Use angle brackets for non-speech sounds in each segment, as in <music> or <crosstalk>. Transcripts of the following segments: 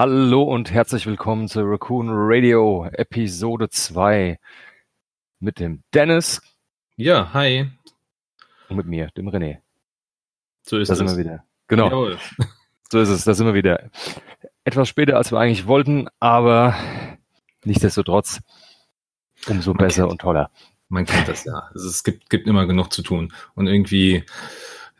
Hallo und herzlich willkommen zu Raccoon Radio Episode 2 mit dem Dennis. Ja, hi. Und mit mir, dem René. So ist da es. sind wir wieder. Genau. Jawohl. So ist es. Da sind wir wieder. Etwas später, als wir eigentlich wollten, aber nichtsdestotrotz umso Man besser kennt- und toller. Man kennt das ja. Also es gibt, gibt immer genug zu tun. Und irgendwie,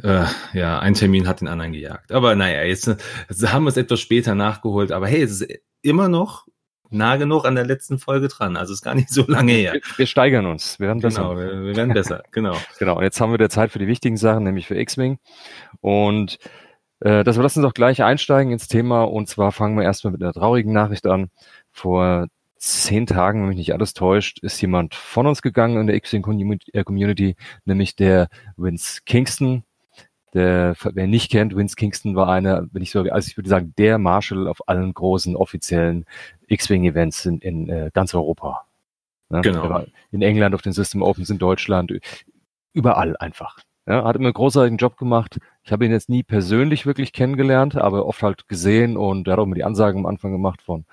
äh, ja, ein Termin hat den anderen gejagt. Aber naja, jetzt, jetzt haben wir es etwas später nachgeholt. Aber hey, es ist immer noch nah genug an der letzten Folge dran. Also es ist gar nicht so lange her. Wir, wir steigern uns. Wir werden besser. Genau, wir, werden besser. Genau. <laughs> Genau, und jetzt haben wir der Zeit für die wichtigen Sachen, nämlich für X-Wing. Und äh, das wir lassen uns auch gleich einsteigen ins Thema. Und zwar fangen wir erstmal mit einer traurigen Nachricht an. Vor zehn Tagen, wenn mich nicht alles täuscht, ist jemand von uns gegangen in der X-Wing äh, Community, nämlich der Vince Kingston. Der, wer ihn nicht kennt, Vince Kingston war einer, wenn ich so, also ich würde sagen, der Marshal auf allen großen offiziellen X-Wing-Events in, in äh, ganz Europa. Ne? Genau. In England auf den System Opens, in Deutschland, überall einfach. Ja, hat immer einen großartigen Job gemacht. Ich habe ihn jetzt nie persönlich wirklich kennengelernt, aber oft halt gesehen und er hat auch immer die Ansagen am Anfang gemacht von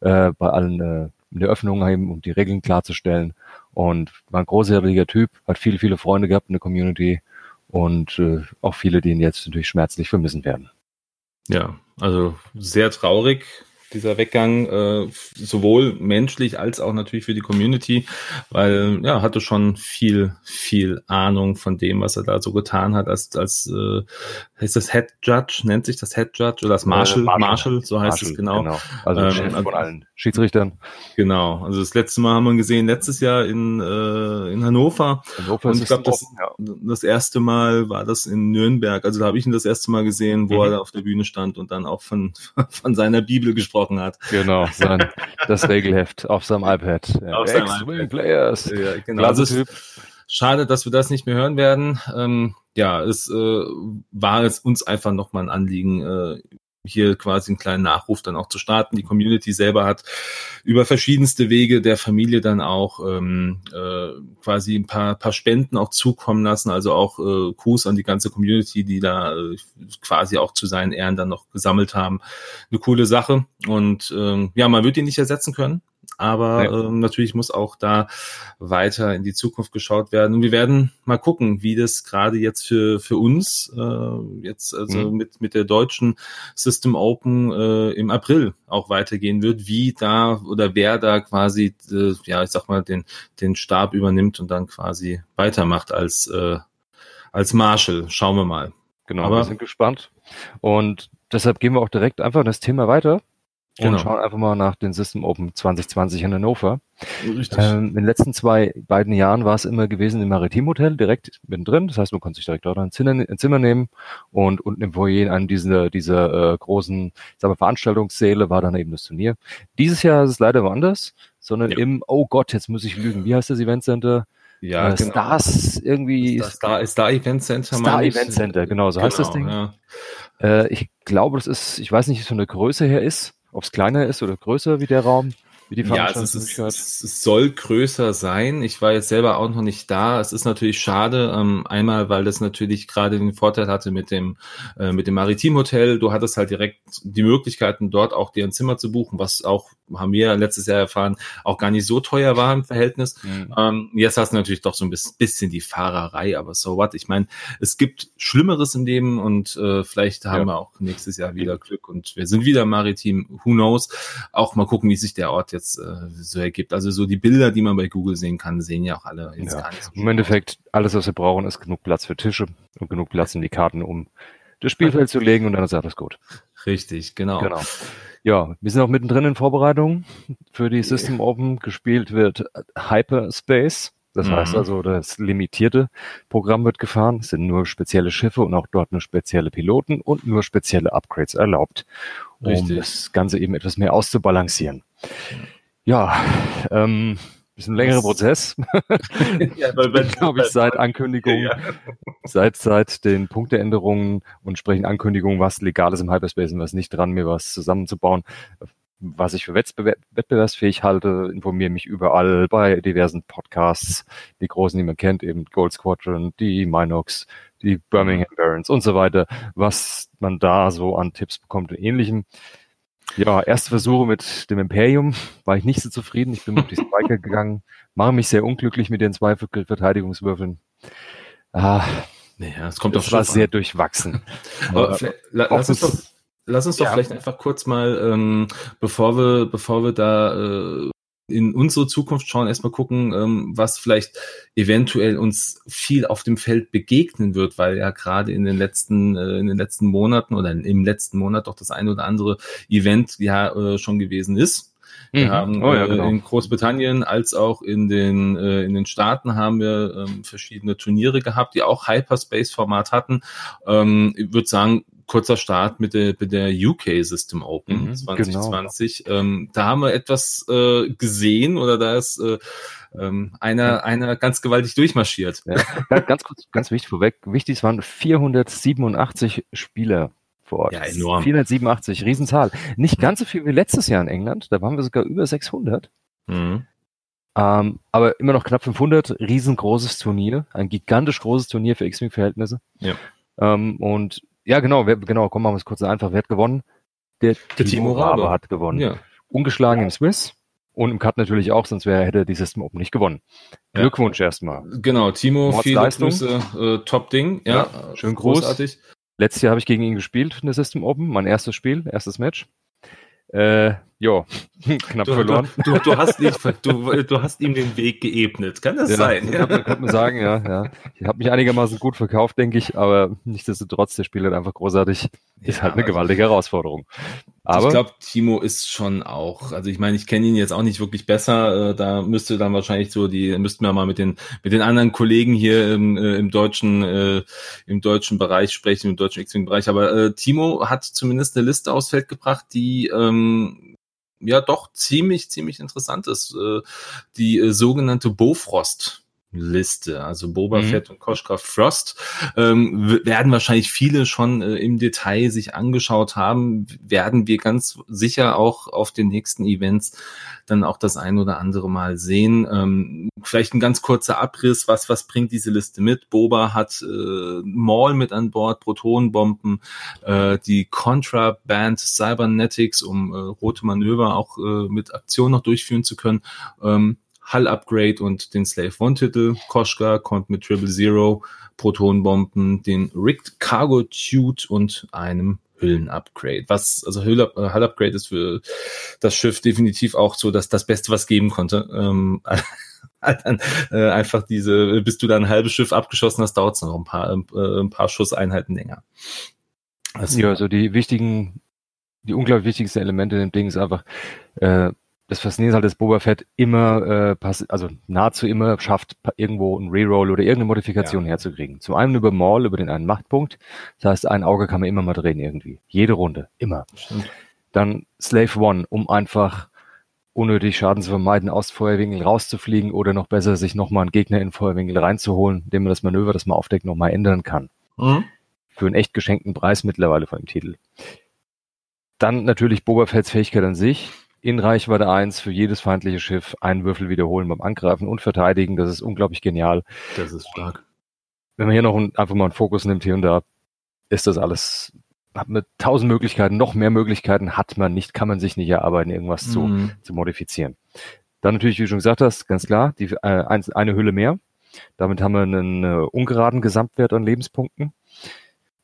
äh, bei allen äh, in der Öffnung eben, um die Regeln klarzustellen. Und war ein großartiger Typ, hat viele, viele Freunde gehabt in der Community und äh, auch viele, die ihn jetzt natürlich schmerzlich vermissen werden. Ja, also sehr traurig, dieser Weggang, äh, sowohl menschlich als auch natürlich für die Community, weil ja, hatte schon viel, viel Ahnung von dem, was er da so getan hat, als, als äh, heißt das Head Judge, nennt sich das Head Judge oder das Marshal, Äh, Marshal. Marshal, so heißt Marshall, es genau. Also Ähm, Chef von allen Schiedsrichtern. Genau. Also das letzte Mal haben wir ihn gesehen, letztes Jahr in, äh, in Hannover. Hannover Und ist ich glaube, das, ja. das erste Mal war das in Nürnberg. Also da habe ich ihn das erste Mal gesehen, wo Mhm. er da auf der Bühne stand und dann auch von, <laughs> von seiner Bibel gesprochen hat. Genau, sein, das Regelheft auf seinem iPad. Auf seinem iPad. Players. Ja, genau. Also Typ. Schade, dass wir das nicht mehr hören werden. Ähm, ja, es äh, war es uns einfach nochmal ein Anliegen, äh, hier quasi einen kleinen Nachruf dann auch zu starten. Die Community selber hat über verschiedenste Wege der Familie dann auch ähm, äh, quasi ein paar, paar Spenden auch zukommen lassen. Also auch äh, Gruß an die ganze Community, die da äh, quasi auch zu seinen Ehren dann noch gesammelt haben. Eine coole Sache. Und ähm, ja, man wird ihn nicht ersetzen können. Aber Nee. ähm, natürlich muss auch da weiter in die Zukunft geschaut werden. Und wir werden mal gucken, wie das gerade jetzt für, für uns, äh, jetzt also Mhm. mit, mit der deutschen System Open äh, im April auch weitergehen wird, wie da oder wer da quasi, äh, ja, ich sag mal, den, den Stab übernimmt und dann quasi weitermacht als, äh, als Marshal. Schauen wir mal. Genau, Aber- wir sind gespannt. Und deshalb gehen wir auch direkt einfach in das Thema weiter und Genau. schauen einfach mal nach den System Open 2020 in Hannover. Richtig. Ähm, in den letzten zwei beiden Jahren war es immer gewesen im Maritimhotel, direkt mittendrin. Das heißt, man konnte sich direkt dort ein Zimmer, ein Zimmer nehmen und unten im Foyer in einem dieser, dieser äh, großen ich sag mal, Veranstaltungssäle war dann eben das Turnier. Dieses Jahr ist es leider woanders, sondern Ja. im, oh Gott, jetzt muss ich lügen, wie heißt das Event Center? ja, äh, Stars irgendwie. Star, Star, Star Event Center. Star. Event Center, genau, so heißt das Ding. Ja. Äh, ich glaube, das ist, ich weiß nicht, wie es von der Größe her ist, ob es kleiner ist oder größer wie der Raum, wie die Ja, es, ist, es, soll größer sein. Ich war jetzt selber auch noch nicht da. Es ist natürlich schade. Ähm, einmal, weil das natürlich gerade den Vorteil hatte mit dem äh, mit dem Maritimhotel. Du hattest halt direkt die Möglichkeiten, dort auch dir ein Zimmer zu buchen, was auch haben wir letztes Jahr erfahren, auch gar nicht so teuer war im Verhältnis. Mhm. Ähm, jetzt hast du natürlich doch so ein bis- bisschen die Fahrerei, aber so what? Ich meine, es gibt Schlimmeres im Leben und äh, vielleicht haben Ja. wir auch nächstes Jahr wieder Glück und wir sind wieder maritim. Who knows? Auch mal gucken, wie sich der Ort jetzt äh, so ergibt. Also so die Bilder, die man bei Google sehen kann, sehen ja auch alle jetzt Ja. gar nicht so Im Endeffekt, alles, was wir brauchen, ist genug Platz für Tische und genug Platz in die Karten, um das Spielfeld <laughs> zu legen und dann ist alles gut. Richtig, genau. Genau. Ja, wir sind auch mittendrin in Vorbereitung für die System Open. Gespielt wird Hyperspace. Das Mhm. heißt also, das limitierte Programm wird gefahren. Es sind nur spezielle Schiffe und auch dort nur spezielle Piloten und nur spezielle Upgrades erlaubt, um Richtig. das Ganze eben etwas mehr auszubalancieren. Ja, ähm, <laughs> ist ein längerer Prozess. ja, glaube ich, seit Ankündigung, Ja. seit, seit den Punkteänderungen und entsprechend Ankündigungen, was legal ist im Hyperspace und was nicht dran, mir was zusammenzubauen, was ich für wettbewer wettbewerbsfähig halte, informiere mich überall bei diversen Podcasts, die großen, die man kennt, eben Gold Squadron, die Minox, die Birmingham Barons und so weiter, was man da so an Tipps bekommt und ähnlichem. Ja, erste Versuche mit dem Imperium war ich nicht so zufrieden. Ich bin mit die Spiker <laughs> gegangen, mache mich sehr unglücklich mit den zwei Verteidigungswürfeln. Ah, naja, es kommt das war sehr durchwachsen. <laughs> Aber lass uns doch, lass uns doch ja. vielleicht einfach kurz mal, ähm, bevor wir, bevor wir da äh, in unsere Zukunft schauen, erstmal gucken, ähm, was vielleicht eventuell uns viel auf dem Feld begegnen wird, weil ja gerade in den letzten, äh, in den letzten Monaten oder im letzten Monat doch das eine oder andere Event ja äh, schon gewesen ist. Wir mhm. haben oh, ja, äh, genau. in Großbritannien als auch in den, äh, in den Staaten haben wir ähm, verschiedene Turniere gehabt, die auch Hyperspace-Format hatten. Ähm, ich würde sagen, kurzer Start mit der, mit der UK System Open mhm, 2020. Genau. Ähm, da haben wir etwas äh, gesehen oder da ist äh, ähm, einer, einer ganz gewaltig durchmarschiert. Ja. ganz kurz, ganz wichtig vorweg. Wichtig, es waren 487 Spieler vor Ort. Ja, enorm. 487, Riesenzahl. Nicht ganz so viel wie letztes Jahr in England. Da waren wir sogar über 600. Mhm. Ähm, aber immer noch knapp 500. Riesengroßes Turnier. Ein gigantisch großes Turnier für X-Wing-Verhältnisse. Ja. Ähm, und ja, genau, wer, genau, komm, machen wir es kurz einfach. Wer hat gewonnen? Der, der Timo Rabe hat gewonnen. Ja. Ungeschlagen im Swiss und im Cut natürlich auch, sonst wäre, hätte die System Open nicht gewonnen. Ja. Glückwunsch erstmal. Genau, Timo, viele Grüße, äh, Top-Ding. Ja, ja, schön großartig. Groß. Letztes Jahr habe ich gegen ihn gespielt in der System Open, mein erstes Spiel, erstes Match. Äh, ja, <laughs> knapp du, verloren. Du, du, du, hast nicht, du, du hast ihm den Weg geebnet. Kann das ja, sein? Ja. Kann, kann man sagen, ja. ja. Ich habe mich einigermaßen gut verkauft, denke ich, aber nichtsdestotrotz, der Spiel hat einfach großartig. Ist ja, halt eine gewaltige Herausforderung. Aber ich glaube, Timo ist schon auch, also ich meine, ich kenne ihn jetzt auch nicht wirklich besser. Äh, da müsste dann wahrscheinlich so die, müssten wir mal mit den mit den anderen Kollegen hier im, äh, im deutschen äh, im deutschen Bereich sprechen, im deutschen X-Wing-Bereich. Aber äh, Timo hat zumindest eine Liste aufs Feld gebracht, die ähm, ja doch ziemlich, ziemlich interessant ist. Äh, die äh, sogenannte Bofrost. Liste, also Boba mhm. Fett und Koschka Frost, ähm, werden wahrscheinlich viele schon äh, im Detail sich angeschaut haben, werden wir ganz sicher auch auf den nächsten Events dann auch das ein oder andere Mal sehen. Ähm, vielleicht ein ganz kurzer Abriss, was, was bringt diese Liste mit? Boba hat äh, Maul mit an Bord, Protonenbomben, äh, die Contraband Cybernetics, um äh, rote Manöver auch äh, mit Aktion noch durchführen zu können. Ähm, Hull-Upgrade und den Slave One-Titel. Koschka kommt mit Triple Zero, Protonbomben, den Rigged Cargo Tute und einem Hüllen-Upgrade. Was, also Hull-Upgrade ist für das Schiff definitiv auch so dass das Beste, was geben konnte. Ähm, <laughs> dann, äh, einfach diese, bis du da ein halbes Schiff abgeschossen hast, dauert es noch ein paar, äh, ein paar Schusseinheiten länger. Also, ja, also die wichtigen, die unglaublich wichtigsten Elemente in dem Ding ist einfach, äh, das Faszinierende ist halt, dass Boba Fett immer, äh, pass also nahezu immer schafft, irgendwo ein Reroll oder irgendeine Modifikation ja. herzukriegen. Zum einen über Maul, über den einen Machtpunkt. Das heißt, ein Auge kann man immer mal drehen irgendwie. Jede Runde. Immer. Stimmt. Dann Slave One, um einfach unnötig Schaden zu vermeiden, aus Feuerwinkel rauszufliegen oder noch besser, sich nochmal einen Gegner in Feuerwinkel reinzuholen, indem man das Manöver, das man aufdeckt, nochmal ändern kann. Mhm. Für einen echt geschenkten Preis mittlerweile von dem Titel. Dann natürlich Boba Fetts Fähigkeit an sich in Reichweite 1 für jedes feindliche Schiff einen Würfel wiederholen beim Angreifen und Verteidigen. Das ist unglaublich genial. Das ist stark. Wenn man hier noch ein, einfach mal einen Fokus nimmt hier und da, ist das alles, hat man tausend Möglichkeiten, noch mehr Möglichkeiten hat man nicht, kann man sich nicht erarbeiten, irgendwas mhm. zu, zu modifizieren. Dann natürlich, wie du schon gesagt hast, ganz klar, die, äh, eine Hülle mehr. Damit haben wir einen äh, ungeraden Gesamtwert an Lebenspunkten,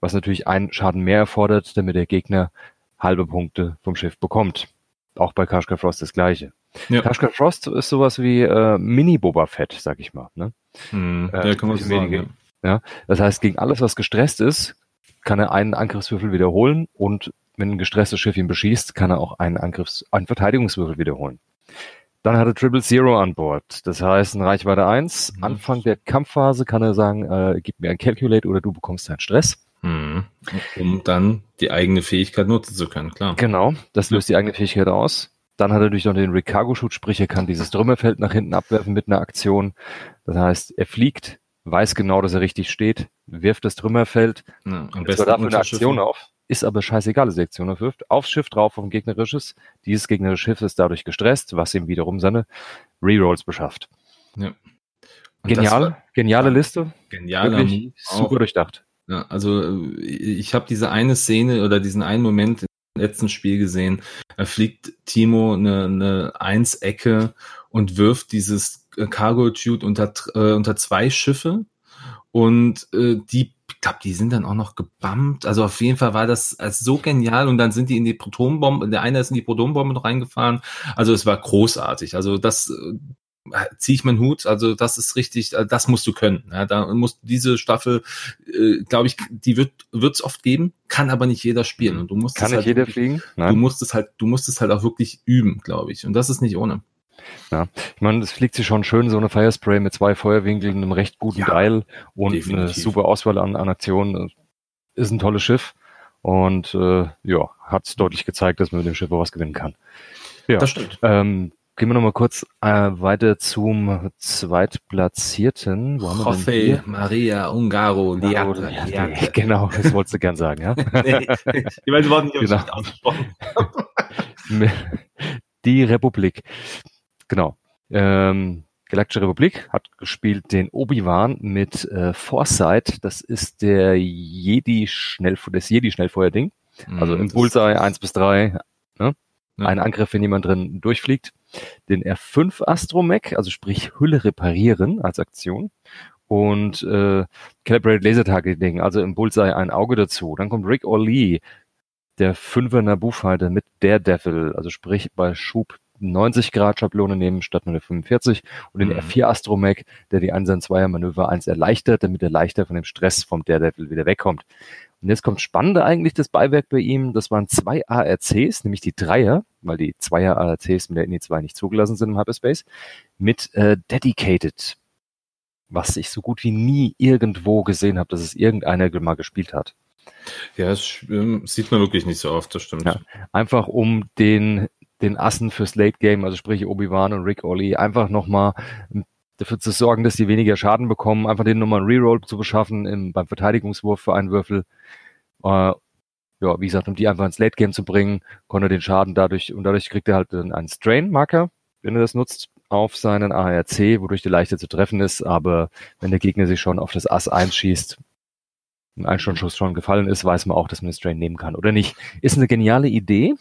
was natürlich einen Schaden mehr erfordert, damit der Gegner halbe Punkte vom Schiff bekommt auch bei Kashka Frost das gleiche. Ja. Kashka Frost ist sowas wie äh, Mini-Boba Fett, sag ich mal. Ne? Hm, äh, ja, kann man so sagen, ja. ja. Das heißt, gegen alles, was gestresst ist, kann er einen Angriffswürfel wiederholen und wenn ein gestresstes Schiff ihn beschießt, kann er auch einen Angriffs-, einen Verteidigungswürfel wiederholen. Dann hat er Triple Zero an Bord. Das heißt, in Reichweite 1, mhm. Anfang der Kampfphase kann er sagen, äh, gib mir ein Calculate oder du bekommst einen Stress. Mhm. Um dann die eigene Fähigkeit nutzen zu können, klar. Genau, das löst die eigene Fähigkeit aus. Dann hat er natürlich noch den Ricargo-Shoot, sprich er kann dieses Trümmerfeld nach hinten abwerfen mit einer Aktion. Das heißt, er fliegt, weiß genau, dass er richtig steht, wirft das Trümmerfeld, ja, am besten dafür eine Aktion auf, ist aber scheißegal, dass er Aktion aufwirft, aufs Schiff drauf, auf ein gegnerisches. Dieses gegnerische Schiff ist dadurch gestresst, was ihm wiederum seine Rerolls beschafft. Ja. Genial, geniale ja, Liste. Genialer Move. Super durchdacht. Ja, also äh, ich habe diese eine Szene oder diesen einen Moment letzten Spiel gesehen. Da fliegt Timo eine, eine Eins-Ecke und wirft dieses Cargo-Tube unter, äh, unter zwei Schiffe und äh, die ich glaube, die sind dann auch noch gebammt. Also auf jeden Fall war das also so genial und dann sind die in die Protonbombe, der eine ist in die Protonbombe reingefahren. Also es war großartig. Also das äh, ziehe ich meinen Hut. Also das ist richtig, äh, das musst du können. Ja, da muss diese Staffel, äh, glaube ich, die wird wird's oft geben, kann aber nicht jeder spielen. Und du musst Kann nicht halt jeder wirklich, fliegen? Du musst es halt, du musst es halt auch wirklich üben, glaube ich. Und das ist nicht ohne. Ja, ich meine, es fliegt sich schon schön, so eine Firespray mit zwei Feuerwinkeln, einem recht guten Ja, Dial und eine definitiv. super Auswahl an, an Aktionen. Ist ein tolles Schiff und äh, ja, hat deutlich gezeigt, dass man mit dem Schiff auch was gewinnen kann. Ja, Das stimmt. ähm, gehen wir nochmal kurz äh, weiter zum Zweitplatzierten. Wo haben wir denn José hier? Maria Ungaro Liatre. Ja. Genau, das wolltest du gern sagen, ja? <laughs> nee, die beiden Worte nicht Genau. ausgesprochen. <laughs> Die Republik. Genau. Ähm, Galaktische Republik hat gespielt den Obi-Wan mit äh, Foresight. Das ist der Jedi Schnell, das Jedi Schnellfeuerding. Also im Mhm, Das- Bullseye 1 bis 3. Ne? Ja. Ein Angriff, wenn jemand drin durchfliegt. Den R5 Astromech, also sprich Hülle reparieren als Aktion. Und äh, Calibrated Laser Targeting, also im Bullseye ein Auge dazu. Dann kommt Rick O'Lee, der Fünfer Naboo Fighter mit Daredevil, also sprich bei Schub 90 Grad Schablone nehmen statt nur der 45 und den Mhm. R4 Astromech, der die 1 2 Manöver 1 erleichtert, damit er leichter von dem Stress vom Daredevil wieder wegkommt. Und jetzt kommt spannende eigentlich das Beiwerk bei ihm. Das waren zwei ARCs, nämlich die Dreier, weil die Zweier ARCs mit der INI 2 nicht zugelassen sind im Hyperspace, mit äh, Dedicated, was ich so gut wie nie irgendwo gesehen habe, dass es irgendeiner mal gespielt hat. Ja, das ähm, sieht man wirklich nicht so oft, das stimmt. Ja. Einfach um den, den Assen fürs Late Game, also sprich Obi-Wan und Rick Ollie, einfach nochmal dafür zu sorgen, dass die weniger Schaden bekommen, einfach denen nochmal einen Reroll zu beschaffen im, beim Verteidigungswurf für einen Würfel. Äh, ja, wie gesagt, um die einfach ins Late Game zu bringen, konnte er den Schaden dadurch, und dadurch kriegt er halt einen Strain-Marker, wenn er das nutzt, auf seinen ARC, wodurch der leichter zu treffen ist, aber wenn der Gegner sich schon auf das Ass einschießt, ein Einstundenschuss schon gefallen ist, weiß man auch, dass man den Strain nehmen kann oder nicht. Ist eine geniale Idee,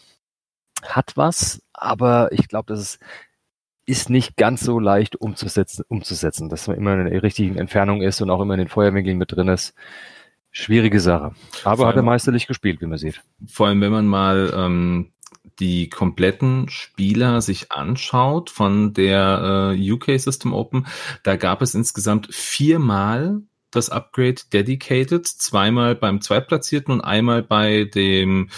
hat was, aber ich glaube, das ist, ist nicht ganz so leicht umzusetzen, umzusetzen, dass man immer in der richtigen Entfernung ist und auch immer in den Feuerwinkeln mit drin ist. Schwierige Sache. Aber Vor hat er allem- meisterlich gespielt, wie man sieht. Vor allem, wenn man mal ähm, die kompletten Spieler sich anschaut von der äh, UK System Open, da gab es insgesamt viermal das Upgrade Dedicated, zweimal beim Zweitplatzierten und einmal bei dem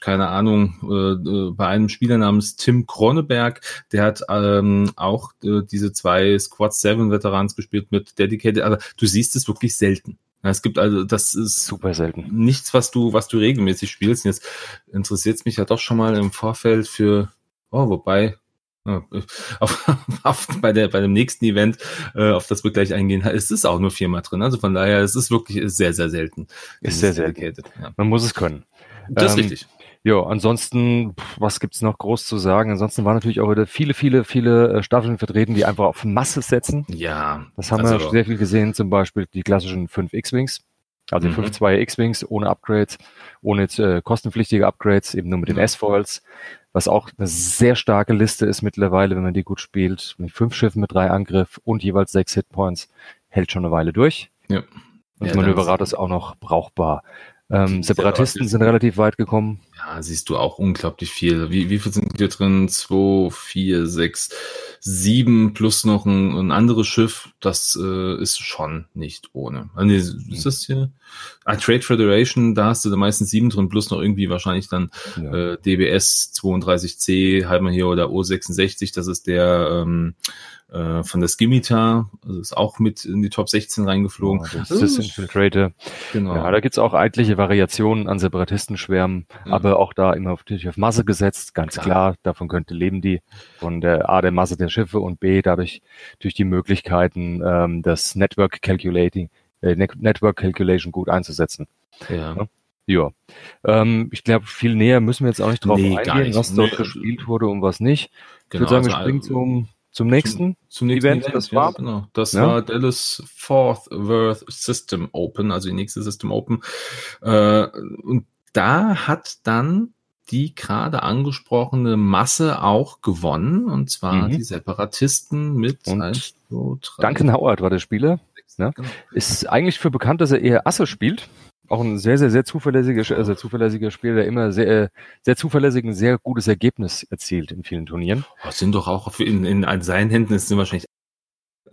keine Ahnung, äh, äh, bei einem Spieler namens Tim Kroneberg, der hat ähm, auch äh, diese zwei Squad 7 Veterans gespielt mit Dedicated, aber du siehst es wirklich selten. Ja, es gibt also, das ist Super selten. nichts, was du, was du regelmäßig spielst. Und jetzt interessiert es mich ja doch schon mal im Vorfeld für, oh, wobei, ja, <laughs> auf, auf, bei, der, bei dem nächsten Event, äh, auf das wir gleich eingehen, ist es auch nur viermal drin. Also von daher, es ist wirklich sehr, sehr selten. Ist sehr selten. Dedicated, Ja. Man muss es können. Das ist Ähm, richtig. Ja, ansonsten, was gibt's noch groß zu sagen? Ansonsten waren natürlich auch wieder viele, viele, viele äh, Staffeln vertreten, die einfach auf Masse setzen. Ja. Das haben also, wir sehr viel gesehen, zum Beispiel die klassischen 5 X-Wings, also die Mhm. 5 2 X-Wings ohne Upgrades, ohne jetzt, äh, kostenpflichtige Upgrades, eben nur mit den Ja. S-Foils, was auch eine sehr starke Liste ist mittlerweile, wenn man die gut spielt. Mit fünf Schiffen mit drei Angriff und jeweils sechs Hitpoints, hält schon eine Weile durch. Ja. Und Ja, Manöverrat ist auch noch brauchbar. Ähm, Separatisten Separatisten. sind relativ weit gekommen. Ja, siehst du auch unglaublich viel. Wie, wie viel sind hier drin? Zwei, vier, sechs, sieben plus noch ein, ein anderes Schiff. Das äh, ist schon nicht ohne. Nee, ist das hier? Ah, Trade Federation, da hast du da meistens sieben drin, plus noch irgendwie wahrscheinlich dann Ja. äh, DBS 32C, halt mal hier, oder O66, das ist der ähm, äh, von der Skimitar, also ist auch mit in die Top 16 reingeflogen. Ja, das ist das Infiltrator. Genau. Ja, da gibt's auch etliche Variationen an Separatistenschwärmen, Ja. aber auch da immer auf, natürlich auf Masse gesetzt, ganz Klar. klar. Davon könnte leben die von der A der Masse der Schiffe und B dadurch durch die Möglichkeiten, ähm, das Network Calculating, äh, Ne- Network Calculation gut einzusetzen. ja. Ja, ähm, ich glaube, viel näher müssen wir jetzt auch nicht drauf Nee, eingehen, was dort Nee. gespielt wurde und was nicht. Ich Genau, würde sagen, wir also, springen zum, zum nächsten. Zum nächsten Event, Event, das ja, war- genau. Das Ja. war Dallas Fourth Worth System Open, also die nächste System Open. Äh, und da hat dann die gerade angesprochene Masse auch gewonnen, und zwar mhm. die Separatisten mit und 1, 2, 3. Duncan Howard war der Spieler. Ne? Genau. Ist eigentlich für bekannt, dass er eher Asse spielt. Auch ein sehr, sehr, sehr zuverlässiger, also zuverlässiger Spieler, der immer sehr, sehr zuverlässig ein sehr gutes Ergebnis erzielt in vielen Turnieren. Das sind doch auch in, in seinen Händen ist wahrscheinlich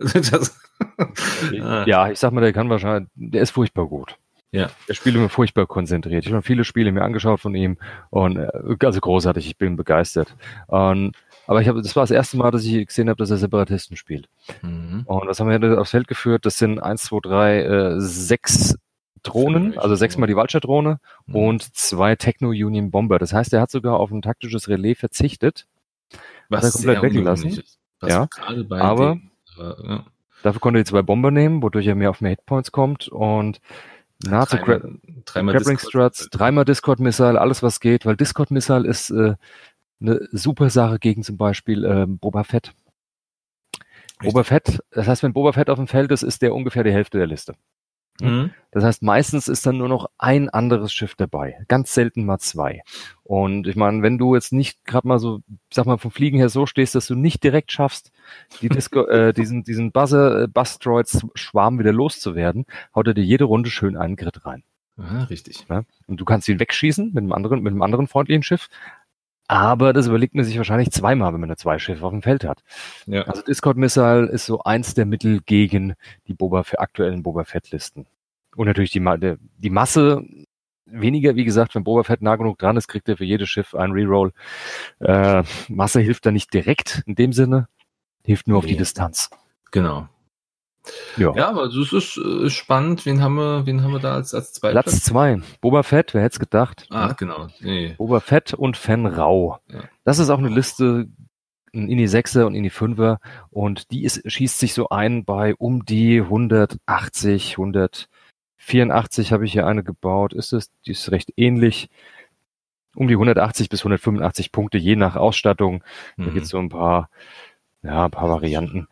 <laughs> ja, ich sag mal, der kann wahrscheinlich, der ist furchtbar gut. Ja. Der spielt immer furchtbar konzentriert. Ich habe viele Spiele mir angeschaut von ihm und äh, also großartig, ich bin begeistert. Und, aber ich habe, das war das erste Mal, dass ich gesehen habe, dass er Separatisten spielt. Mhm. Und das haben wir aufs Feld geführt. Das sind eins, zwei, drei, äh, sechs Drohnen, also sechsmal die Vulture-Drohne mhm. und zwei Techno-Union Bomber. Das heißt, er hat sogar auf ein taktisches Relais verzichtet. Was hat er komplett weggelassen. Ja, aber den, äh, ja. dafür konnte er die zwei Bomber nehmen, wodurch er mehr auf mehr Hitpoints kommt und nahezu dreimal, dreimal Grappling Struts, dreimal Discord Missile, alles was geht, weil Discord Missile ist äh, eine super Sache gegen zum Beispiel äh, Boba Fett. Richtig. Boba Fett, das heißt, wenn Boba Fett auf dem Feld ist, ist der ungefähr die Hälfte der Liste. Mhm. Das heißt, meistens ist dann nur noch ein anderes Schiff dabei. Ganz selten mal zwei. Und ich meine, wenn du jetzt nicht gerade mal so, sag mal, vom Fliegen her so stehst, dass du nicht direkt schaffst, die Disco, <laughs> äh, diesen, diesen Buzzer, äh, Bustroids Schwarm wieder loszuwerden, haut er dir jede Runde schön einen Grid rein. Aha, richtig. Ja? Und du kannst ihn wegschießen mit einem anderen, mit einem anderen freundlichen Schiff. Aber das überlegt man sich wahrscheinlich zweimal, wenn man eine zwei Schiffe auf dem Feld hat. Ja. Also Discord Missile ist so eins der Mittel gegen die Boba für aktuellen Boba Fett Listen. Und natürlich die, die Masse weniger, wie gesagt, wenn Boba Fett nah genug dran ist, kriegt er für jedes Schiff einen Reroll. Äh, Masse hilft da nicht direkt in dem Sinne, hilft nur nee. auf die Distanz. Genau. Ja. ja, aber das ist äh, spannend. Wen haben wir, wen haben wir da als, als zweiter? Platz zwei. Boba Fett, wer hätte es gedacht? Ah, ja. genau. Nee. Boba Fett und Fan Rau. Ja. Das ist auch eine Liste, ein Ini 6er und Ini 5er und die ist, schießt sich so ein bei um die 180, 184 habe ich hier eine gebaut. Ist es, die ist recht ähnlich. Um die 180 bis 185 Punkte, je nach Ausstattung. Mhm. Da gibt es so ein paar, ja, ein paar Varianten.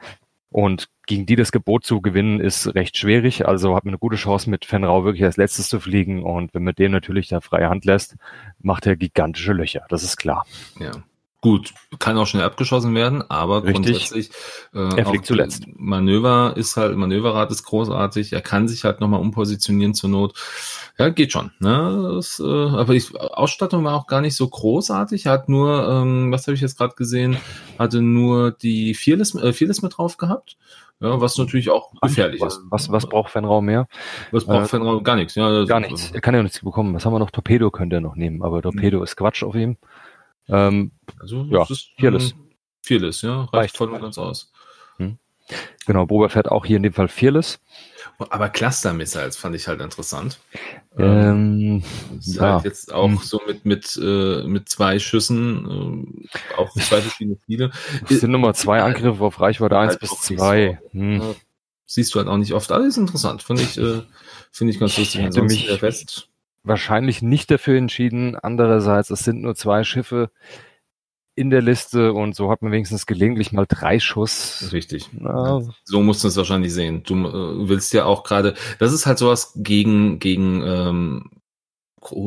Und gegen die das Gebot zu gewinnen, ist recht schwierig. Also hat man eine gute Chance, mit Fenrau wirklich als letztes zu fliegen. Und wenn man dem natürlich da freie Hand lässt, macht er gigantische Löcher. Das ist klar. Ja. Gut, kann auch schnell abgeschossen werden, aber Richtig. grundsätzlich äh, er fliegt zuletzt. Manöver ist halt, Manöverrad ist großartig, er kann sich halt nochmal umpositionieren zur Not. Ja, geht schon. Ne? Das, äh, aber die Ausstattung war auch gar nicht so großartig. Er hat nur, ähm, was habe ich jetzt gerade gesehen, hatte nur die Fearless, äh, Fearless mit drauf gehabt. Ja, was natürlich auch gefährlich was, ist. Was, was braucht Fenraum mehr? Was braucht äh, Fenraum? Gar nichts. Ja, gar nichts. Er kann ja nichts bekommen. Was haben wir noch? Torpedo könnte er noch nehmen, aber Torpedo mhm. ist Quatsch auf ihm. Ähm, also, ja, ist Fearless. Fearless, ja, reicht, reicht voll und ganz aus. Hm. Genau, Boba fährt auch hier in dem Fall Fearless. Aber Cluster Missiles fand ich halt interessant. Ähm, ja. Halt jetzt auch hm. so mit, mit, äh, mit zwei Schüssen, äh, auch zwei verschiedene Ziele. Es sind Nummer zwei Angriffe auf Reichweite halt 1 bis 2. So, hm. Siehst du halt auch nicht oft. Alles interessant. Finde ich, äh, finde ich ganz lustig. Ansonsten mich, der Rest wahrscheinlich nicht dafür entschieden. Andererseits, es sind nur zwei Schiffe in der Liste und so hat man wenigstens gelegentlich mal drei Schuss. Richtig. Na, so musst du es wahrscheinlich sehen. Du äh, willst ja auch gerade, das ist halt sowas gegen, gegen ähm,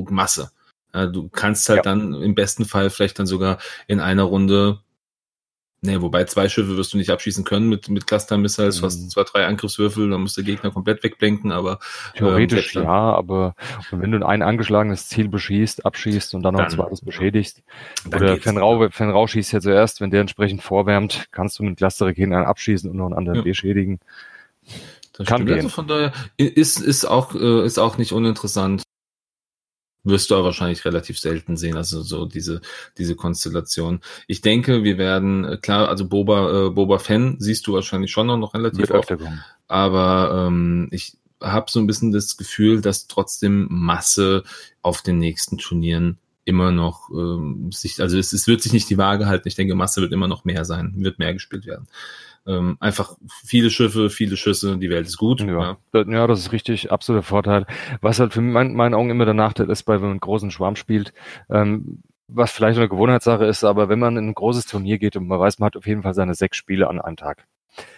Masse. Ja, du kannst halt ja. dann im besten Fall vielleicht dann sogar in einer Runde Nee, wobei zwei Schiffe wirst du nicht abschießen können mit, mit Cluster Missiles. Du hast mhm. zwei, drei Angriffswürfel, dann muss der Gegner komplett wegblenken, aber. Theoretisch ähm, ja, aber wenn du ein angeschlagenes Ziel beschießt, abschießt und dann noch dann, ein zweites beschädigst, oder Fenrau, Fenrau schießt ja zuerst, wenn der entsprechend vorwärmt, kannst du mit Cluster-Raketen einen abschießen und noch einen anderen ja. beschädigen. Das Kann stimmt. gehen. Also von daher ist, ist auch, äh, ist auch nicht uninteressant wirst du aber wahrscheinlich relativ selten sehen, also so diese, diese Konstellation. Ich denke, wir werden, äh, klar, also Boba, äh, Boba Fan siehst du wahrscheinlich schon noch, noch relativ oft, aber ähm, ich habe so ein bisschen das Gefühl, dass trotzdem Masse auf den nächsten Turnieren immer noch ähm, sich, also es, es wird sich nicht die Waage halten. Ich denke, Masse wird immer noch mehr sein, wird mehr gespielt werden. Ähm, einfach viele Schiffe, viele Schüsse, die Welt ist gut. Ja, ja. ja das ist richtig, absoluter Vorteil. Was halt für mein, meinen Augen immer der Nachteil ist, bei wenn man einen großen Schwarm spielt, ähm, was vielleicht eine Gewohnheitssache ist, aber wenn man in ein großes Turnier geht und man weiß, man hat auf jeden Fall seine sechs Spiele an einem Tag.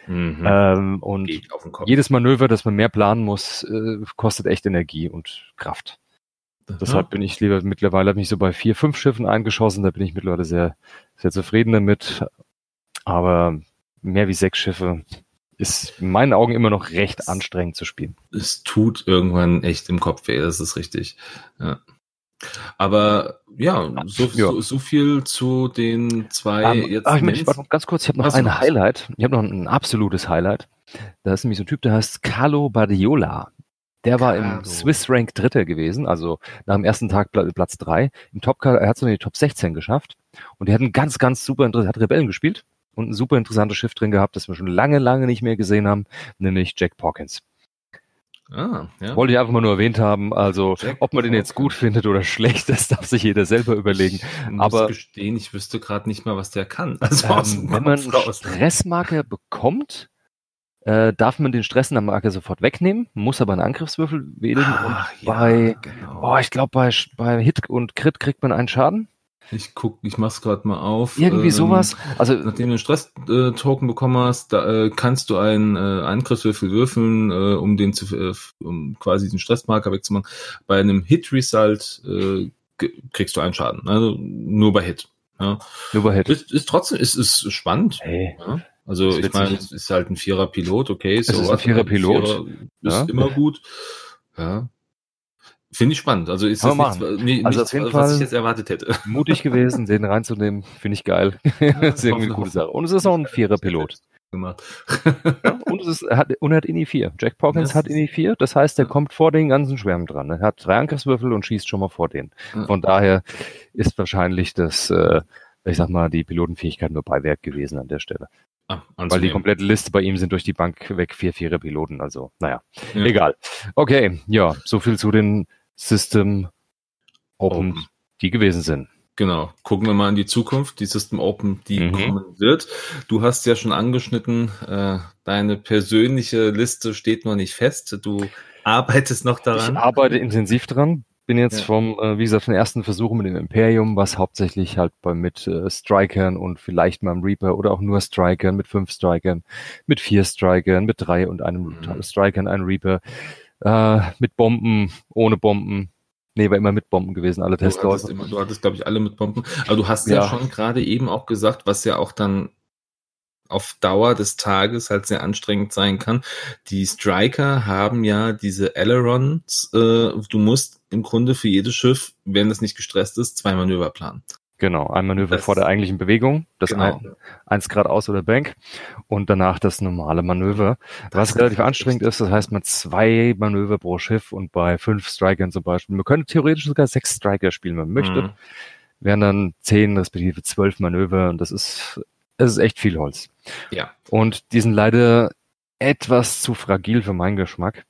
Mhm. Ähm, und jedes Manöver, das man mehr planen muss, äh, kostet echt Energie und Kraft. Deshalb bin ich lieber mittlerweile habe ich so bei vier, fünf Schiffen eingeschossen. Da bin ich mittlerweile sehr, sehr zufrieden damit. Aber mehr wie sechs Schiffe ist in meinen Augen immer noch recht anstrengend zu spielen. Es tut irgendwann echt im Kopf weh, das ist richtig. Ja. Aber ja, so, ja. So, so, viel zu den zwei um, ähm, jetzt. Ach, ich, warte noch ganz kurz, ich habe noch ein was? Highlight. Ich habe noch ein absolutes Highlight. Da ist nämlich so ein Typ, der heißt Carlo Badiola. Der war Carlo. im Swiss Rank Dritter gewesen, also nach dem ersten Tag Platz drei. Im Top, er hat so in die Top 16 geschafft. Und er hat ein ganz, ganz super, hat Rebellen gespielt und ein super interessantes Schiff drin gehabt, das wir schon lange, lange nicht mehr gesehen haben, nämlich Jack Pawkins. Ah, ja. Wollte ich einfach mal nur erwähnt haben. Also, Jack ob man den jetzt gut findet oder schlecht, <laughs> das darf sich jeder selber überlegen. Ich muss Aber gestehen, ich wüsste gerade nicht mal, was der kann. Also ähm, wenn man einen Stressmarker bekommt, äh, darf man den Stress in der Marke sofort wegnehmen, muss aber einen Angriffswürfel wählen. Ach, und bei, ja, genau. oh, ich glaube, bei, bei Hit und Crit kriegt man einen Schaden. Ich guck, ich mach's gerade mal auf. Irgendwie ähm, sowas. Also nachdem du einen Stress-Token bekommen hast, da äh, kannst du einen äh, Angriffswürfel würfeln, äh, um den zu, äh, um quasi den Stressmarker wegzumachen. Bei einem Hit-Result äh, kriegst du einen Schaden. Also nur bei Hit. Ja. Nur bei Hit. Ist, ist trotzdem, ist, ist spannend. Hey. Ja. Also ich meine, es ist halt ein Vierer-Pilot, okay. So es ist ein Vierer-Pilot. Vierer ist ja. immer gut. Ja. Finde ich spannend. Also ist Kann das nichts, nee, also nichts, was Fall ich jetzt erwartet hätte. <laughs> Mutig gewesen, den reinzunehmen, finde ich geil. <laughs> Ja, das ist irgendwie eine gute Sache. Und es ist auch ein Vierer-Pilot. Gemacht. ja, und es ist, hat, und er hat INI 4. Jack Pawkins das hat INI 4, das heißt, er kommt vor den ganzen Schwärmen dran. Er hat drei Angriffswürfel und schießt schon mal vor denen. Von daher ist wahrscheinlich das, äh, ich sag mal, die Pilotenfähigkeit nur Beiwerk gewesen an der Stelle. Ah, Weil die komplette Liste bei ihm sind durch die Bank weg vier, vier Piloten. Also, naja, ja. egal. Okay, ja, so viel zu den System Open, Open, die gewesen sind. Genau. Gucken wir mal in die Zukunft, die System Open, die mhm. kommen wird. Du hast ja schon angeschnitten, äh, deine persönliche Liste steht noch nicht fest. Du arbeitest noch daran. Ich arbeite intensiv dran. Bin jetzt ja. vom, äh, wie gesagt, von den ersten Versuchen mit dem Imperium, was hauptsächlich halt bei mit äh, Strikern und vielleicht mal im Reaper oder auch nur Strikern, mit fünf Strikern, mit vier Strikern, mit drei und einem mhm. Strikern, einem Reaper äh, mit Bomben, ohne Bomben. Nee, war immer mit Bomben gewesen, alle Testläufe. Du hattest, du hattest glaube ich, alle mit Bomben. Aber du hast ja, ja schon gerade eben auch gesagt, was ja auch dann auf Dauer des Tages halt sehr anstrengend sein kann. Die Striker haben ja diese Ailerons. Äh, du musst im Grunde für jedes Schiff, wenn das nicht gestresst ist, zwei Manöver planen. Genau, ein Manöver das, vor der eigentlichen Bewegung, das genau. ein, eins geradeaus oder Bank und danach das normale Manöver, was das relativ anstrengend ist. Das heißt, man zwei Manöver pro Schiff und bei fünf Strikern zum Beispiel. Man könnte theoretisch sogar sechs Striker spielen, wenn man möchte. Mhm. Wären dann zehn respektive zwölf Manöver und das ist, es ist echt viel Holz. Ja. Und die sind leider etwas zu fragil für meinen Geschmack.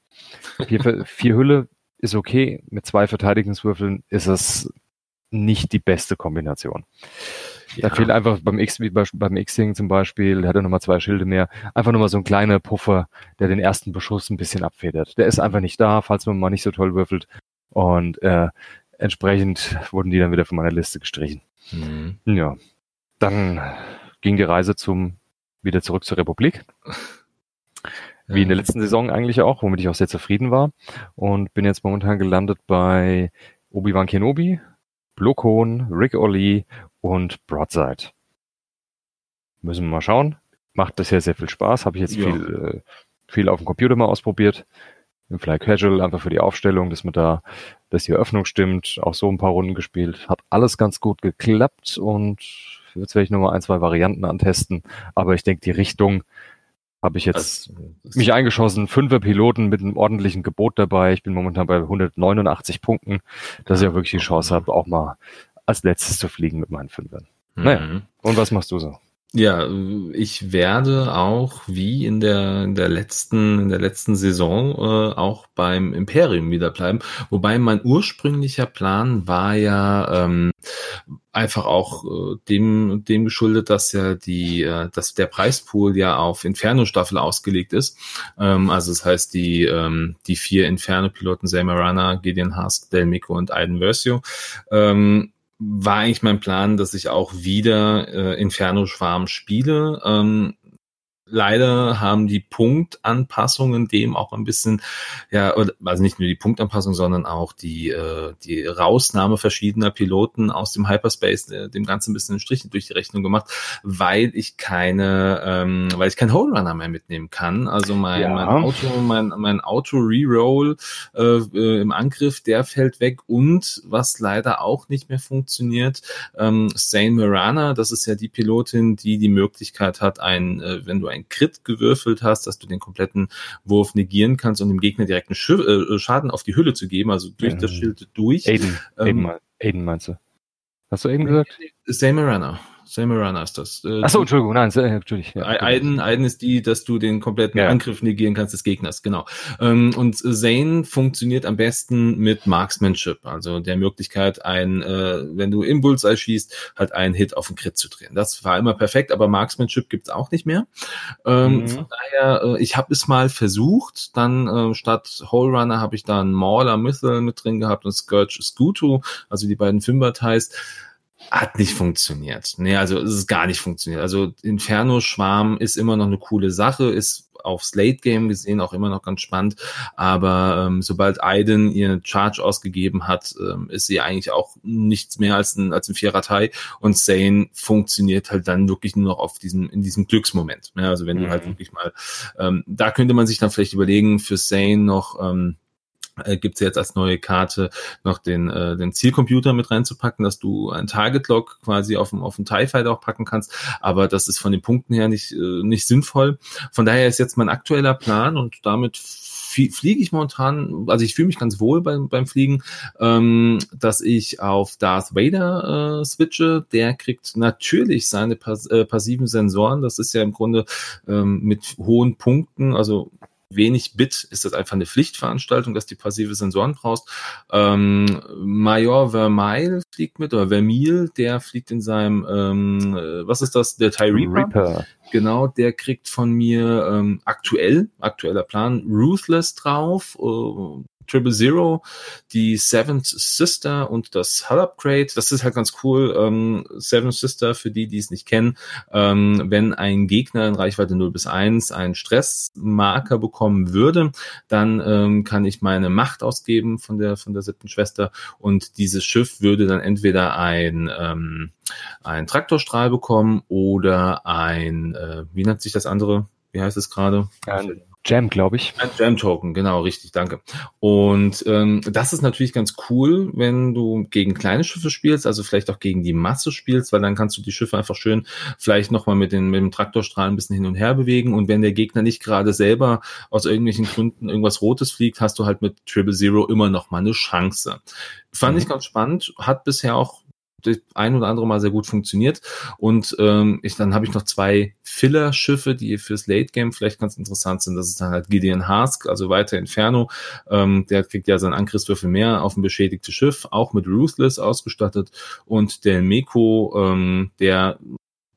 Vier, vier Hülle ist okay, mit zwei Verteidigungswürfeln ist es nicht die beste Kombination. Ja. Da fehlt einfach beim X, beim X-Wing zum Beispiel, der hat ja nochmal zwei Schilde mehr, einfach nochmal so ein kleiner Puffer, der den ersten Beschuss ein bisschen abfedert. Der ist einfach nicht da, falls man mal nicht so toll würfelt. Und äh, entsprechend wurden die dann wieder von meiner Liste gestrichen. Mhm. Ja. Dann ging die Reise zum wieder zurück zur Republik. <laughs> Wie in der letzten Saison eigentlich auch, womit ich auch sehr zufrieden war. Und bin jetzt momentan gelandet bei Obi-Wan Kenobi, Blokon, Rick Oli und Broadside. Müssen wir mal schauen. Macht bisher sehr viel Spaß. Habe ich jetzt ja. viel, äh, viel auf dem Computer mal ausprobiert. Im Fly Casual, einfach für die Aufstellung, dass man da, dass die Eröffnung stimmt. Auch so ein paar Runden gespielt. Hat alles ganz gut geklappt und jetzt werde ich nochmal ein, zwei Varianten antesten. Aber ich denke, die Richtung habe ich jetzt also, mich eingeschossen. Fünfer Piloten mit einem ordentlichen Gebot dabei. Ich bin momentan bei 189 Punkten, dass ich auch wirklich die Chance habe, auch mal als letztes zu fliegen mit meinen Fünfern. Mhm. Naja, und was machst du so? Ja, ich werde auch wie in der, in der letzten, in der letzten Saison äh, auch beim Imperium wieder bleiben. Wobei mein ursprünglicher Plan war ja ähm, einfach auch äh, dem, dem geschuldet, dass ja die, äh, dass der Preispool ja auf Inferno-Staffel ausgelegt ist. Ähm, also das heißt, die, ähm, die vier Inferno-Piloten, Zamarana, Gideon Hask, Del Mico und Aiden Versio, ähm, war eigentlich mein Plan, dass ich auch wieder äh, Inferno Schwarm spiele. Ähm, leider haben die Punktanpassungen dem auch ein bisschen, ja, also nicht nur die Punktanpassung, sondern auch die, äh, die Rausnahme verschiedener Piloten aus dem Hyperspace äh, dem Ganzen ein bisschen einen Strich durch die Rechnung gemacht, weil ich keine, ähm, weil ich keinen Hole Runner mehr mitnehmen kann. Also mein, ja. mein Auto, mein, mein Auto Reroll äh, äh, im Angriff, der fällt weg und was leider auch nicht mehr funktioniert, ähm, Sane Marana, das ist ja die Pilotin, die die Möglichkeit hat, ein, äh, wenn du ein Crit gewürfelt hast, dass du den kompletten Wurf negieren kannst und dem Gegner direkt einen Sch äh, Schaden auf die Hülle zu geben, also durch ja. das Schild durch. Aiden, ähm, Aiden, Aiden meinst du? Hast du eben gesagt? Same Runner. Samarana ist das. Äh, Achso, Entschuldigung, nein, natürlich. Ja, Aiden, Aiden ist die, dass du den kompletten ja. Angriff negieren kannst des Gegners, genau. Ähm, und Zane funktioniert am besten mit Marksmanship, also der Möglichkeit, ein, äh, wenn du im Bullseye schießt, halt einen Hit auf den Crit zu drehen. Das war immer perfekt, aber Marksmanship gibt's auch nicht mehr. Ähm, mhm. Von daher, äh, ich habe es mal versucht, dann äh, statt Hole Runner habe ich dann Mauler Missile mit drin gehabt und Scourge Scuto, also die beiden Fimberteils hat nicht funktioniert. Nee, also es ist gar nicht funktioniert. Also Inferno Schwarm ist immer noch eine coole Sache, ist aufs Late Game gesehen auch immer noch ganz spannend. Aber ähm, sobald Aiden ihr Charge ausgegeben hat, ähm, ist sie eigentlich auch nichts mehr als ein, als ein Vierertei und Sane funktioniert halt dann wirklich nur noch auf diesem, in diesem Glücksmoment. Ja, also wenn mhm. du halt mhm. wirklich mal, ähm, da könnte man sich dann vielleicht überlegen, für Sane noch, ähm, äh, gibt es jetzt als neue Karte noch den, äh, den Zielcomputer mit reinzupacken, dass du ein Target-Log quasi auf dem, auf dem TIE Fighter auch packen kannst, aber das ist von den Punkten her nicht, äh, nicht sinnvoll. Von daher ist jetzt mein aktueller Plan und damit fliege ich momentan, also ich fühle mich ganz wohl beim, beim Fliegen, ähm, dass ich auf Darth Vader äh, switche. Der kriegt natürlich seine pass äh, passiven Sensoren. Das ist ja im Grunde ähm, mit hohen Punkten, also wenig Bit ist das einfach eine Pflichtveranstaltung, dass die passive Sensoren brauchst. Ähm, Major Vermeil fliegt mit, oder Vermeil, der fliegt in seinem, ähm, äh, was ist das, der TIE Reaper? Reaper. Genau, der kriegt von mir ähm, aktuell, aktueller Plan, Ruthless drauf, äh, Triple Zero, die Seventh Sister und das Hull Upgrade. Das ist halt ganz cool. Ähm, Seventh Sister, für die, die es nicht kennen, ähm, wenn ein Gegner in Reichweite 0 bis 1 einen Stressmarker bekommen würde, dann ähm, kann ich meine Macht ausgeben von der, von der siebten Schwester und dieses Schiff würde dann entweder ein, ähm, ein Traktorstrahl bekommen oder ein, äh, wie nennt sich das andere? Wie heißt es gerade? Ein Jam, glaube ich. Ein Jam-Token, genau, richtig, danke. Und ähm, das ist natürlich ganz cool, wenn du gegen kleine Schiffe spielst, also vielleicht auch gegen die Masse spielst, weil dann kannst du die Schiffe einfach schön vielleicht nochmal mit, den, mit dem Traktorstrahl ein bisschen hin und her bewegen. Und wenn der Gegner nicht gerade selber aus irgendwelchen Gründen irgendwas Rotes fliegt, hast du halt mit Triple Zero immer noch mal eine Chance. Fand mhm. ich ganz spannend, hat bisher auch das ein oder andere Mal sehr gut funktioniert. Und ähm, ich, dann habe ich noch zwei Filler-Schiffe, die fürs Late Game vielleicht ganz interessant sind. Das ist dann halt Gideon Hask, also weiter Inferno. Ähm, der kriegt ja seinen Angriffswürfel mehr auf ein beschädigtes Schiff, auch mit Ruthless ausgestattet. Und der Meko, ähm, der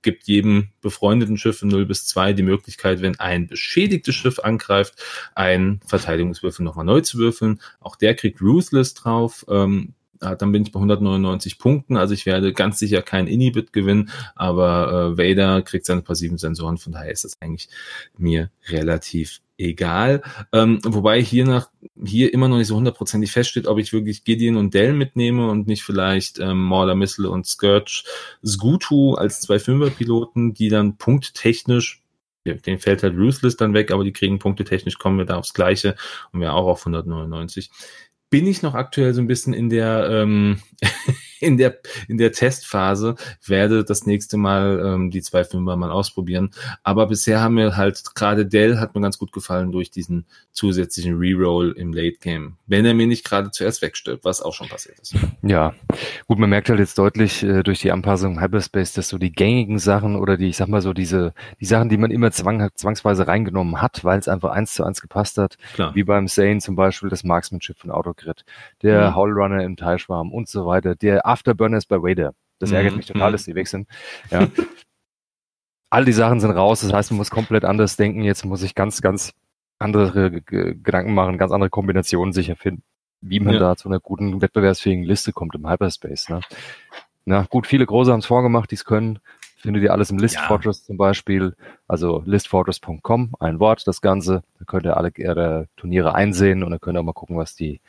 gibt jedem befreundeten Schiff in 0 bis 2 die Möglichkeit, wenn ein beschädigtes Schiff angreift, einen Verteidigungswürfel nochmal neu zu würfeln. Auch der kriegt Ruthless drauf. Ähm, dann bin ich bei 199 Punkten. Also ich werde ganz sicher kein Inhibit gewinnen, aber äh, Vader kriegt seine passiven Sensoren, von daher ist das eigentlich mir relativ egal. Ähm, wobei hier nach hier immer noch nicht so hundertprozentig feststeht, ob ich wirklich Gideon und Dell mitnehme und nicht vielleicht ähm, Mauler Missile und Scourge Sgutu als zwei Fünfer-Piloten, die dann punkttechnisch den fällt halt Ruthless dann weg, aber die kriegen Punkte technisch, kommen wir da aufs Gleiche und wir auch auf 199 bin ich noch aktuell so ein bisschen in der ähm, <laughs> in der, in der Testphase, werde das nächste Mal ähm, die zwei Fünfer mal ausprobieren. Aber bisher haben mir halt gerade Dell hat mir ganz gut gefallen durch diesen zusätzlichen Reroll im Late Game. Wenn er mir nicht gerade zuerst wegstirbt, was auch schon passiert ist. Ja, gut, man merkt halt jetzt deutlich äh, durch die Anpassung im Hyperspace, dass so die gängigen Sachen oder die, ich sag mal so, diese, die Sachen, die man immer zwang, zwangsweise reingenommen hat, weil es einfach eins zu eins gepasst hat, Klar. wie beim Sane zum Beispiel das Marksmanship von Autogrid, der mhm. Howlrunner im Teilschwarm und so weiter, der Afterburners bei Wader. Das ärgert mhm. mich total, mhm. dass die weg sind. Ja. <laughs> All die Sachen sind raus, das heißt, man muss komplett anders denken. Jetzt muss ich ganz, ganz andere G Gedanken machen, ganz andere Kombinationen sicher finden, wie man ja. da zu einer guten, wettbewerbsfähigen Liste kommt im Hyperspace. Ne? Na gut, viele Große haben es vorgemacht, die es können. findet ihr alles im List Ja. Fortress zum Beispiel, also listfortress.com, ein Wort, das Ganze. Da könnt ihr alle ihre Turniere einsehen und dann könnt ihr auch mal gucken, was die,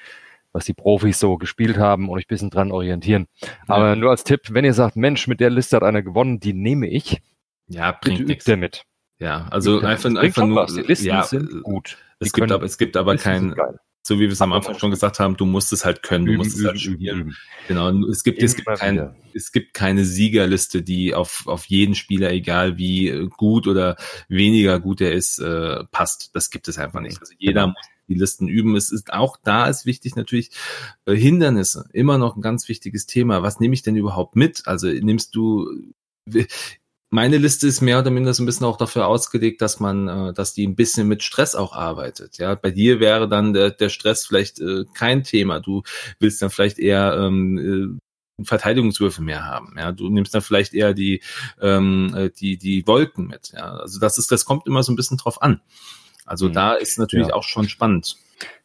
was die Profis so gespielt haben und euch ein bisschen dran orientieren. Aber nur als Tipp, wenn ihr sagt, Mensch, mit der Liste hat einer gewonnen, die nehme ich, Ja, bringt nichts. damit. Ja, also einfach, einfach nur, was. Die Listen ja, sind gut. es gibt aber, es gibt aber kein, so wie wir es am Anfang schon gesagt haben, du musst es halt können, du musst es halt spielen. Genau, es gibt, es gibt kein, es gibt keine Siegerliste, die auf, auf jeden Spieler, egal wie äh, gut oder weniger gut er ist, äh, passt. Das gibt es einfach nicht. Also jeder Genau. muss die Listen üben. Es ist auch da ist wichtig natürlich äh, Hindernisse. Immer noch ein ganz wichtiges Thema. Was nehme ich denn überhaupt mit? Also nimmst du meine Liste ist mehr oder minder so ein bisschen auch dafür ausgelegt, dass man, äh, dass die ein bisschen mit Stress auch arbeitet. Ja, bei dir wäre dann der, der Stress vielleicht äh, kein Thema. Du willst dann vielleicht eher ähm, äh, Verteidigungswürfe mehr haben. Ja, du nimmst dann vielleicht eher die ähm, äh, die die Wolken mit. Ja, also das ist, das kommt immer so ein bisschen drauf an. Also Mhm. da ist natürlich Ja. auch schon spannend.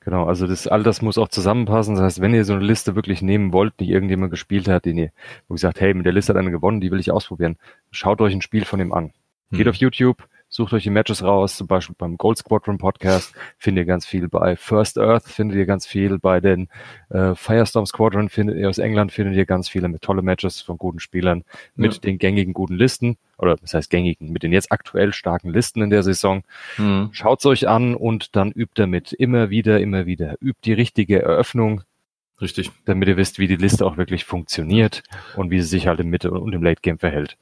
Genau, also das, all das muss auch zusammenpassen. Das heißt, wenn ihr so eine Liste wirklich nehmen wollt, die irgendjemand gespielt hat, den ihr, wo ihr sagt, hey, mit der Liste hat einer gewonnen, die will ich ausprobieren, schaut euch ein Spiel von ihm an. Geht Hm. auf YouTube, sucht euch die Matches raus, zum Beispiel beim Gold Squadron Podcast findet ihr ganz viel, bei First Earth findet ihr ganz viel, bei den äh, Firestorm Squadron findet ihr aus England findet ihr ganz viele mit tolle Matches von guten Spielern mit Ja. den gängigen guten Listen oder das heißt gängigen, mit den jetzt aktuell starken Listen in der Saison. Hm. Schaut's euch an und dann übt damit immer wieder, immer wieder. Übt die richtige Eröffnung, Richtig. damit ihr wisst, wie die Liste auch wirklich funktioniert und wie sie sich halt im Mitte und im Late Game verhält.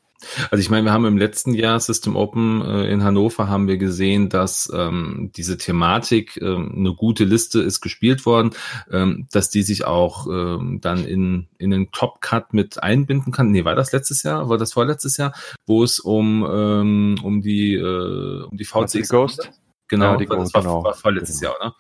Also ich meine, wir haben im letzten Jahr System Open äh, in Hannover haben wir gesehen, dass ähm, diese Thematik ähm, eine gute Liste ist gespielt worden, ähm, dass die sich auch ähm, dann in in den Top Cut mit einbinden kann. Nee, war das letztes Jahr? War das vorletztes Jahr, wo es um ähm, um die äh, um die VCX Ghost? Genau, Ja, die das Ghost, war, genau. war vorletztes Genau. Jahr, oder?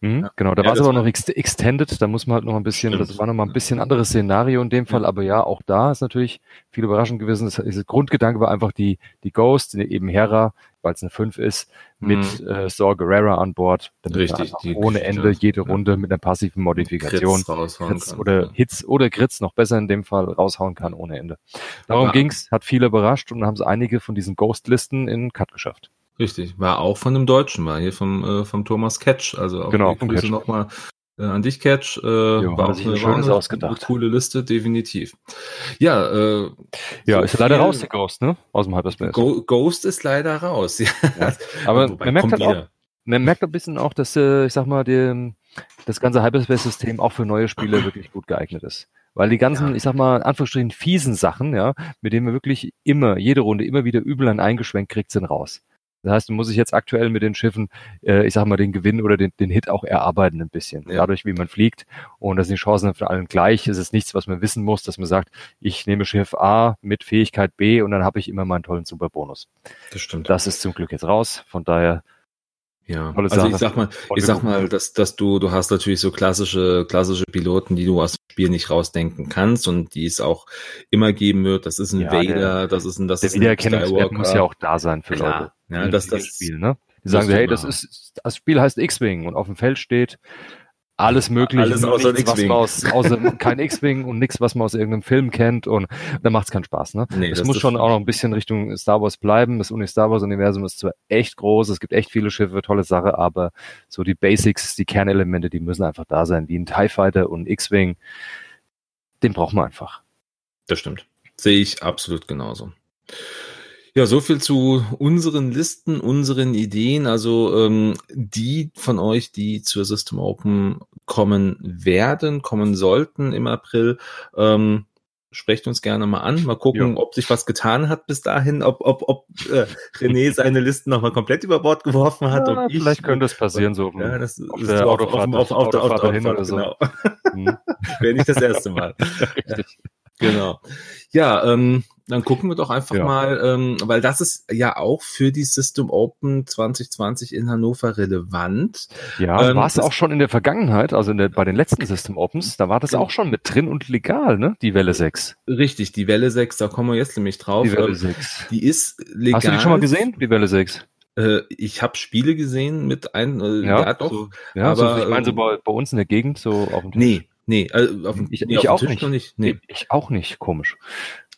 Mhm, Ja. Genau, da Ja, war es das aber noch ex extended, da muss man halt noch ein bisschen, Stimmt. das war noch mal ein bisschen anderes Szenario in dem Fall, aber ja, auch da ist natürlich viel überraschend gewesen. Das, das Grundgedanke war einfach die, die Ghost, eben Hera, weil es eine 5 ist, mit äh, Saw Gerrera an Bord, damit man Mhm. Richtig, die ohne Ende jede ja. Runde mit einer passiven Modifikation Hits kann. oder Ja. Hits oder Grits noch besser in dem Fall raushauen kann ohne Ende. Darum Aber- ging's, hat viele überrascht und haben sie einige von diesen Ghost-Listen in Cut geschafft. Richtig, war auch von einem Deutschen, war hier vom, äh, vom Thomas Catch. Also auch Genau, Grüße nochmal äh, an dich, Catch. Äh, hat war auch eine, war eine, ausgedacht. coole Liste, definitiv. Ja, äh, Ja, so ist leider raus, die Ghost, ne? Aus dem Hyperspace. Go Ghost ist leider raus. Ja. Ja, aber Wobei, man merkt halt auch, man merkt ein bisschen auch, dass, äh, ich sag mal, die, das ganze Hyperspace-System auch für neue Spieler wirklich gut geeignet ist. Weil die ganzen, Ja. ich sag mal, Anführungsstrichen fiesen Sachen, ja, mit denen man wirklich immer, jede Runde immer wieder übel einen eingeschwenkt kriegt, sind raus. Das heißt, du musst dich jetzt aktuell mit den Schiffen, äh, ich sag mal, den Gewinn oder den, den Hit auch erarbeiten ein bisschen. Ja. Dadurch, wie man fliegt. Und da sind die Chancen für allen gleich. Es ist nichts, was man wissen muss, dass man sagt, ich nehme Schiff A mit Fähigkeit B und dann habe ich immer meinen tollen Superbonus. Das stimmt. Das ist zum Glück jetzt raus. Von daher Ja, Tolle also Sache. ich sag mal, ich sag mal, dass, dass du, du hast natürlich so klassische, klassische Piloten, die du aus dem Spiel nicht rausdenken kannst und die es auch immer geben wird. Das ist ein Ja, Vader, der- das ist ein, das der ist ein Wiedererkennungswert muss ja auch da sein für Klar. Leute. Ja, das- das- Spiel, ne? Die sagen hey, man das ist, das Spiel heißt X-Wing und auf dem Feld steht alles mögliche, Alles außer nichts, was man aus, außer <laughs> kein X-Wing und nichts, was man aus irgendeinem Film kennt und da macht's keinen Spaß, ne? Nee, es das- muss schon auch noch ein bisschen Richtung Star Wars bleiben. Das Uni Star Wars Universum ist zwar echt groß, es gibt echt viele Schiffe, tolle Sache, aber so die Basics, die Kernelemente, die müssen einfach da sein, wie ein TIE Fighter und X-Wing, den braucht man einfach. Das stimmt. Sehe ich absolut genauso. Ja, so viel zu unseren Listen, unseren Ideen. Also ähm, die von euch, die zur System Open kommen werden, kommen sollten im April, ähm, sprecht uns gerne mal an. Mal gucken, Ja. ob sich was getan hat bis dahin, ob, ob, ob äh, René seine Listen nochmal komplett über Bord geworfen hat. Ja, ob ich, vielleicht könnte das passieren, so Ja, das auf ist der auf, Autofahrt- auf, auf, auf, der Autofahrt Autofahrt, oder so. genau. Hm. <laughs> Wäre nicht das erste Mal. <laughs> <laughs> Richtig. Genau. Ja, ähm, dann gucken wir doch einfach Ja. mal, ähm, weil das ist ja auch für die System Open 2020 in Hannover relevant. Ja, Ähm, war es auch schon in der Vergangenheit, also der, bei den letzten System Opens, da war das Genau. auch schon mit drin und legal, ne? Die Welle 6. Richtig, die Welle 6, da kommen wir jetzt nämlich drauf. Die Welle Ähm, 6. die ist legal. Hast du die schon mal gesehen, die Welle 6? Äh, ich habe Spiele gesehen mit ein, äh, ja, doch. So, ja, aber, so, ich meine so ähm, bei, bei uns in der Gegend, so auf dem Tisch. Nee, nee, äh, auf, dem- Ich- nee, ich auf auch Tisch nicht. nicht. Nee. Ich auch nicht, komisch.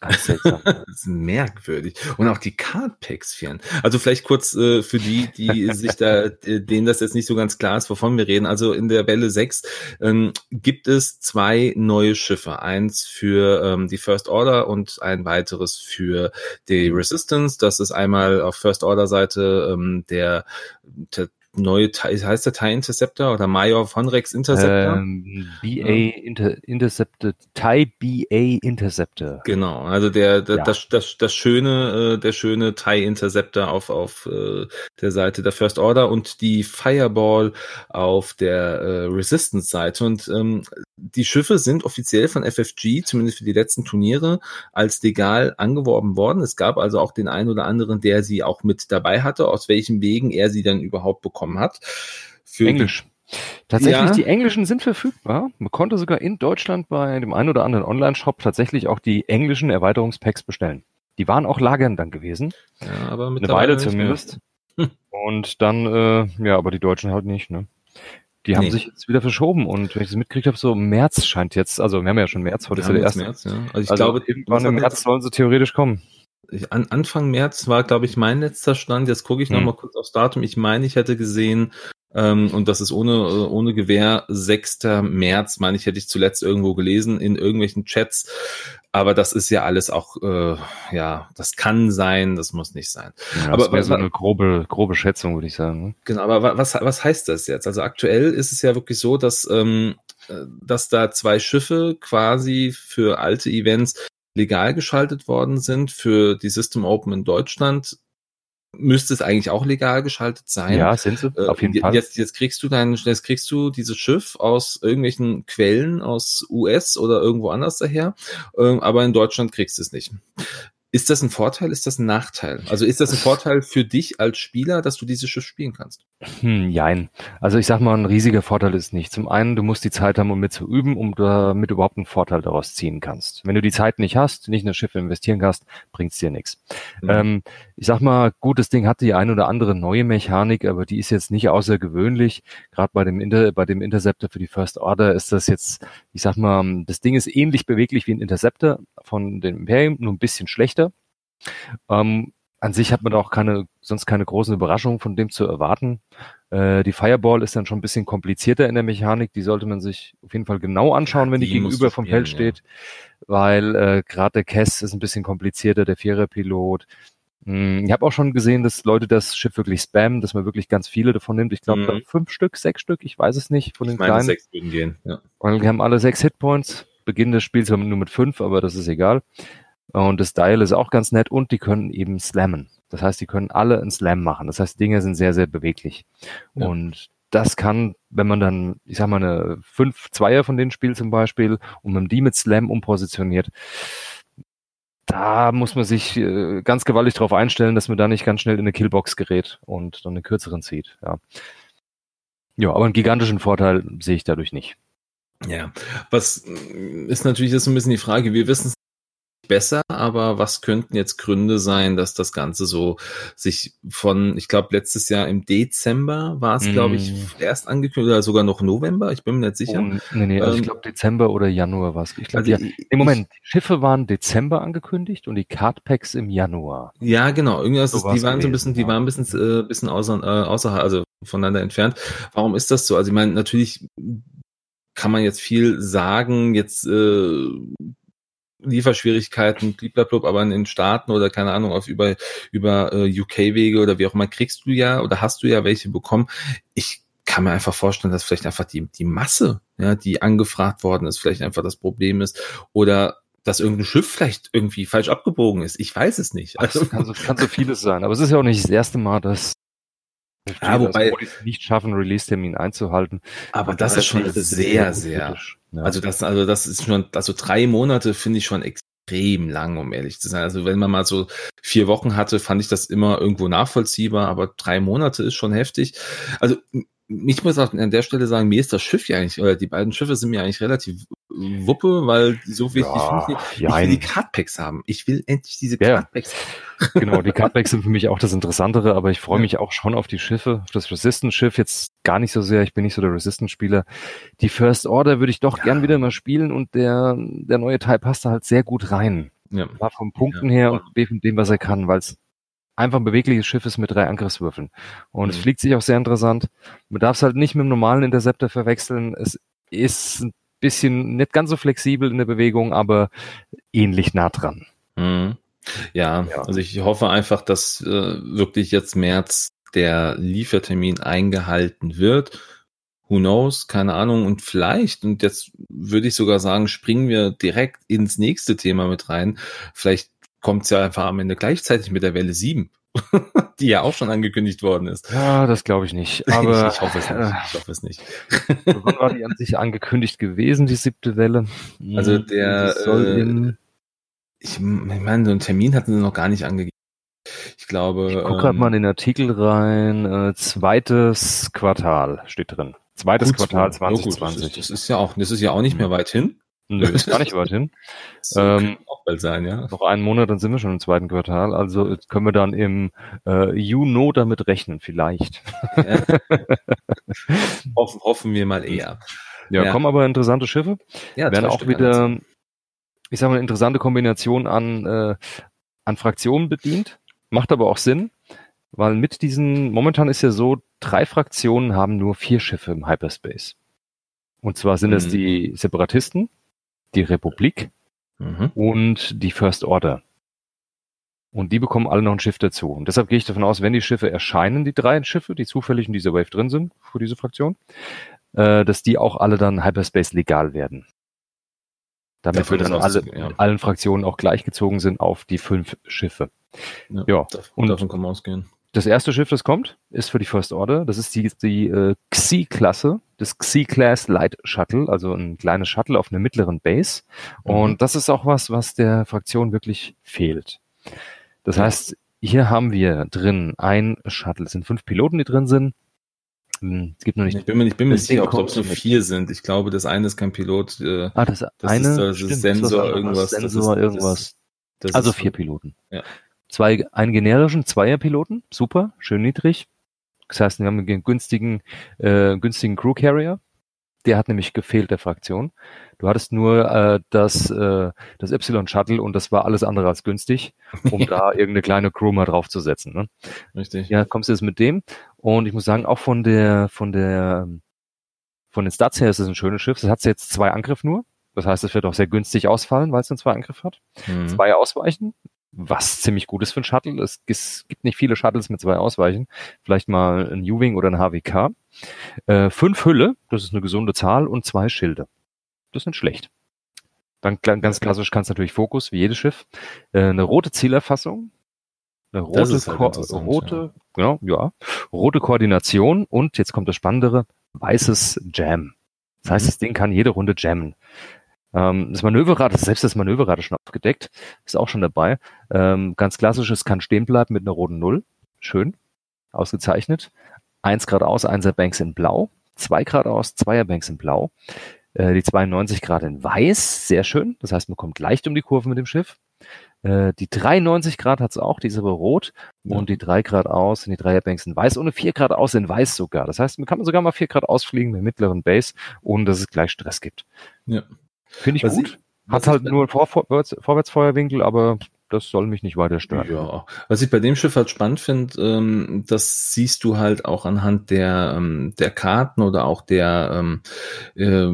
Ganz seltsam. <laughs> das ist merkwürdig. Und auch die Cardpacks fehlen. Also vielleicht kurz äh, für die, die <laughs> sich da, äh, denen das jetzt nicht so ganz klar ist, wovon wir reden. Also in der Welle 6 ähm, gibt es zwei neue Schiffe. Eins für ähm, die First Order und ein weiteres für die Resistance. Das ist einmal auf First Order Seite ähm, der, der neue, heißt der TIE Interceptor oder Major von Rex Interceptor? Ähm, BA Inter Interceptor, TIE BA Interceptor. Genau, also der, der ja. das, das, das schöne, äh, der schöne TIE Interceptor auf, auf äh, der Seite der First Order und die Fireball auf der äh, Resistance Seite. Und ähm, die Schiffe sind offiziell von FFG, zumindest für die letzten Turniere, als legal angeworben worden. Es gab also auch den einen oder anderen, der sie auch mit dabei hatte, aus welchen Wegen er sie dann überhaupt bekommen hat. Für Englisch. Tatsächlich, ja. die englischen sind verfügbar. Man konnte sogar in Deutschland bei dem einen oder anderen Online-Shop tatsächlich auch die englischen Erweiterungspacks bestellen. Die waren auch lagern dann gewesen. Ja, aber Eine Weile zumindest. Und dann, äh, ja, aber die Deutschen halt nicht, ne? Die haben nee. sich jetzt wieder verschoben und wenn ich das mitgekriegt habe, so März scheint jetzt, also wir haben ja schon März, heute ist ja der erste. März, ja. Also ich also glaube, irgendwann im März sollen sie theoretisch kommen. Ich, an, Anfang März war, glaube ich, mein letzter Stand. Jetzt gucke ich hm. noch mal kurz aufs Datum. Ich meine, ich hätte gesehen, ähm, und das ist ohne, ohne Gewähr, 6. März, meine ich, hätte ich zuletzt irgendwo gelesen in irgendwelchen Chats. Aber das ist ja alles auch, äh, ja, das kann sein, das muss nicht sein. Ja, aber das wäre so eine grobe, grobe Schätzung, würde ich sagen. Ne? Genau, aber was, was heißt das jetzt? Also aktuell ist es ja wirklich so, dass, ähm, äh, dass da zwei Schiffe quasi für alte Events legal geschaltet worden sind. Für die System Open in Deutschland müsste es eigentlich auch legal geschaltet sein. Ja, sind sie, äh, auf jeden Fall. Jetzt, jetzt kriegst du dein, jetzt kriegst du dieses Schiff aus irgendwelchen Quellen aus US oder irgendwo anders daher, ähm, aber in Deutschland kriegst du es nicht. Ist das ein Vorteil, ist das ein Nachteil? Also ist das ein <laughs> Vorteil für dich als Spieler, dass du dieses Schiff spielen kannst? Hm, jein. Also ich sag mal, ein riesiger Vorteil ist nicht. Zum einen, du musst die Zeit haben, um mit zu üben, um damit überhaupt einen Vorteil daraus ziehen kannst. Wenn du die Zeit nicht hast, nicht in das Schiff investieren kannst, bringt's dir nichts. Mhm. Ähm, ich sag mal, gut, das Ding hat die ein oder andere neue Mechanik, aber die ist jetzt nicht außergewöhnlich. Gerade bei dem Inter bei dem Interceptor für die First Order ist das jetzt, ich sag mal, das Ding ist ähnlich beweglich wie ein Interceptor von dem Imperium, nur ein bisschen schlechter. Ähm, an sich hat man auch keine, sonst keine großen Überraschungen von dem zu erwarten. Äh, die Fireball ist dann schon ein bisschen komplizierter in der Mechanik. Die sollte man sich auf jeden Fall genau anschauen, ja, wenn die, die gegenüber vom Feld steht, ja. weil äh, gerade der Kess ist ein bisschen komplizierter, der Viererpilot. Hm, ich habe auch schon gesehen, dass Leute das Schiff wirklich spammen, dass man wirklich ganz viele davon nimmt. Ich glaube, mhm. fünf Stück, sechs Stück, ich weiß es nicht, von den ich meine, kleinen. Sechs würden gehen, ja. Weil die haben alle sechs Hitpoints. Beginn des Spiels haben wir nur mit fünf, aber das ist egal. Und das Dial ist auch ganz nett und die können eben slammen. Das heißt, die können alle einen Slam machen. Das heißt, Dinge sind sehr, sehr beweglich. Ja. Und das kann, wenn man dann, ich sag mal, eine 5-2er von denen spielt zum Beispiel und man die mit Slam umpositioniert, da muss man sich äh, ganz gewaltig darauf einstellen, dass man da nicht ganz schnell in eine Killbox gerät und dann einen kürzeren zieht. Ja, ja aber einen gigantischen Vorteil sehe ich dadurch nicht. Ja, was ist natürlich jetzt so ein bisschen die Frage, wir wissen besser, aber was könnten jetzt Gründe sein, dass das Ganze so sich von, ich glaube, letztes Jahr im Dezember war es, glaube ich, erst angekündigt oder sogar noch November, ich bin mir nicht sicher. Oh, nee, nee, also ähm, ich glaube Dezember oder Januar war es. Ich glaube, also, ja, im Moment, die Schiffe waren Dezember angekündigt und die Cardpacks im Januar. Ja, genau, irgendwas, so die waren so ein bisschen, die waren ein bisschen, äh, bisschen außer, äh, außerhalb, also voneinander entfernt. Warum ist das so? Also ich meine, natürlich kann man jetzt viel sagen, jetzt äh, Lieferschwierigkeiten, blablabla, aber in den Staaten oder keine Ahnung, auf über, über äh, UK-Wege oder wie auch immer kriegst du ja oder hast du ja welche bekommen. Ich kann mir einfach vorstellen, dass vielleicht einfach die, die Masse, ja, die angefragt worden ist, vielleicht einfach das Problem ist oder dass irgendein Schiff vielleicht irgendwie falsch abgebogen ist. Ich weiß es nicht. Also kann so, kann so vieles sein. Aber es ist ja auch nicht das erste Mal, dass ja, wobei also, es nicht schaffen, Release-Termin einzuhalten. Aber das ist schon sehr, sehr, sehr. Ja. Also das, also das ist schon, also drei Monate finde ich schon extrem lang, um ehrlich zu sein. Also wenn man mal so vier Wochen hatte, fand ich das immer irgendwo nachvollziehbar, aber drei Monate ist schon heftig. Also ich muss auch an der Stelle sagen, mir ist das Schiff ja eigentlich, oder die beiden Schiffe sind mir eigentlich relativ Wuppe, weil so wichtig ja, finde ich, ich will die Cardpacks haben. Ich will endlich diese ja. Cardpacks. <laughs> Genau, die Cardpacks sind für mich auch das Interessantere, aber ich freue ja. mich auch schon auf die Schiffe, auf das Resistance-Schiff jetzt gar nicht so sehr, ich bin nicht so der Resistance-Spieler. Die First Order würde ich doch gern wieder mal spielen und der, der neue Teil passt da halt sehr gut rein. Ja. Vom Punkten ja. her und von dem, was er kann, weil es einfach ein bewegliches Schiff ist mit drei Angriffswürfeln. Und mhm. es fliegt sich auch sehr interessant. Man darf es halt nicht mit dem normalen Interceptor verwechseln. Es ist ein bisschen nicht ganz so flexibel in der Bewegung, aber ähnlich nah dran. Mhm. Ja, ja, also ich hoffe einfach, dass äh, wirklich jetzt März der Liefertermin eingehalten wird. Who knows? Keine Ahnung. Und vielleicht, und jetzt würde ich sogar sagen, springen wir direkt ins nächste Thema mit rein. Vielleicht kommt es ja einfach am Ende gleichzeitig mit der Welle 7, <laughs> die ja auch schon angekündigt worden ist. Ja, das glaube ich nicht. <laughs> Aber ich, hoffe es nicht. Ich hoffe es nicht. Wann war die an sich angekündigt gewesen, die siebte Welle? Also der soll äh, in ich, ich meine, so einen Termin hatten sie noch gar nicht angegeben. Ich glaube. Ich gucke ähm, gerade mal in den Artikel rein. Äh, zweites Quartal steht drin. Zweites Quartal 2020. Oh, das, ist, das, ist, ja auch, das ist ja auch nicht mehr weit hin. Nö, ist gar nicht weit hin. <laughs> Ähm, auch bald sein, ja. Noch einen Monat, dann sind wir schon im zweiten Quartal. Also können wir dann im äh, Juno damit rechnen, vielleicht. Ja. <laughs> hoffen, hoffen wir mal eher. Ja, ja, kommen aber interessante Schiffe. Ja, werden auch wieder, ich sage mal, eine interessante Kombination an, äh, an Fraktionen bedient. Macht aber auch Sinn, weil mit diesen, momentan ist ja so, drei Fraktionen haben nur vier Schiffe im Hyperspace. Und zwar sind mhm. es die Separatisten, die Republik mhm. und die First Order. Und die bekommen alle noch ein Schiff dazu. Und deshalb gehe ich davon aus, wenn die Schiffe erscheinen, die drei Schiffe, die zufällig in dieser Wave drin sind, für diese Fraktion, äh, dass die auch alle dann Hyperspace legal werden. Damit Davon wir dann alle, ja. allen Fraktionen auch gleichgezogen sind auf die fünf Schiffe. Ja, ja. und davon kann man ausgehen. Das erste Schiff, das kommt, ist für die First Order. Das ist die, die äh, Xi-Klasse, das Xi-Class Light Shuttle, also ein kleines Shuttle auf einer mittleren Base. Mhm. Und das ist auch was, was der Fraktion wirklich fehlt. Das heißt, hier haben wir drin ein Shuttle. Es sind fünf Piloten, die drin sind. Hm, es gibt noch nicht. Ich bin mir, ich bin mir nicht sicher, ob es nur vier sind. Ich glaube, das eine ist kein Pilot. Äh, ah, das, das eine ist, das ist Sensor, irgendwas. Sensor, das ist, irgendwas. Das, also vier Piloten. Ja. Zwei, einen generischen Zweierpiloten, super, schön niedrig. Das heißt, wir haben einen günstigen, äh, günstigen Crew Carrier. Der hat nämlich gefehlt der Fraktion. Du hattest nur äh, das, äh, das Y-Shuttle und das war alles andere als günstig, <laughs> um da irgendeine kleine Crew mal draufzusetzen. Ne? Richtig. Ja, kommst du jetzt mit dem. Und ich muss sagen, auch von der, von der, von den Stats her ist es ein schönes Schiff. Es hat jetzt zwei Angriff nur. Das heißt, es wird auch sehr günstig ausfallen, weil es einen zwei Angriff hat. Mhm. Zwei Ausweichen, was ziemlich gut ist für ein Shuttle. Es, gibt nicht viele Shuttles mit zwei Ausweichen. Vielleicht mal ein U-Wing oder ein HWK. Äh, fünf Hülle, das ist eine gesunde Zahl, und zwei Schilde. Das ist nicht schlecht. Dann ganz klassisch kannst du natürlich Fokus, wie jedes Schiff. Äh, eine rote Zielerfassung. Eine rote, halt rote, ja. Genau, ja. Rote Koordination und jetzt kommt das Spannendere, weißes Jam. Das heißt, mhm. das Ding kann jede Runde jammen. Ähm, das Manöverrad, selbst das Manöverrad ist schon aufgedeckt, ist auch schon dabei. Ähm, ganz klassisch, es kann stehen bleiben mit einer roten Null. Schön, ausgezeichnet. Eins Grad aus, einser Banks in Blau. Zwei Grad aus, zweier Banks in Blau. Äh, die 92 Grad in Weiß, sehr schön. Das heißt, man kommt leicht um die Kurve mit dem Schiff. Äh, die 93 Grad hat es auch, die ist aber rot. Ja. Und die 3 Grad aus sind die Dreierbanks in weiß und eine 4 Grad aus in weiß sogar. Das heißt, man kann sogar mal 4 Grad ausfliegen mit mittleren Base, ohne dass es gleich Stress gibt. Ja. Finde ich was gut. Ich, Hat halt nur einen Vor Vorwärts Vorwärtsfeuerwinkel, aber das soll mich nicht weiter stören. Ja, was ich bei dem Schiff halt spannend finde, ähm, das siehst du halt auch anhand der ähm, der Karten oder auch der ähm, äh,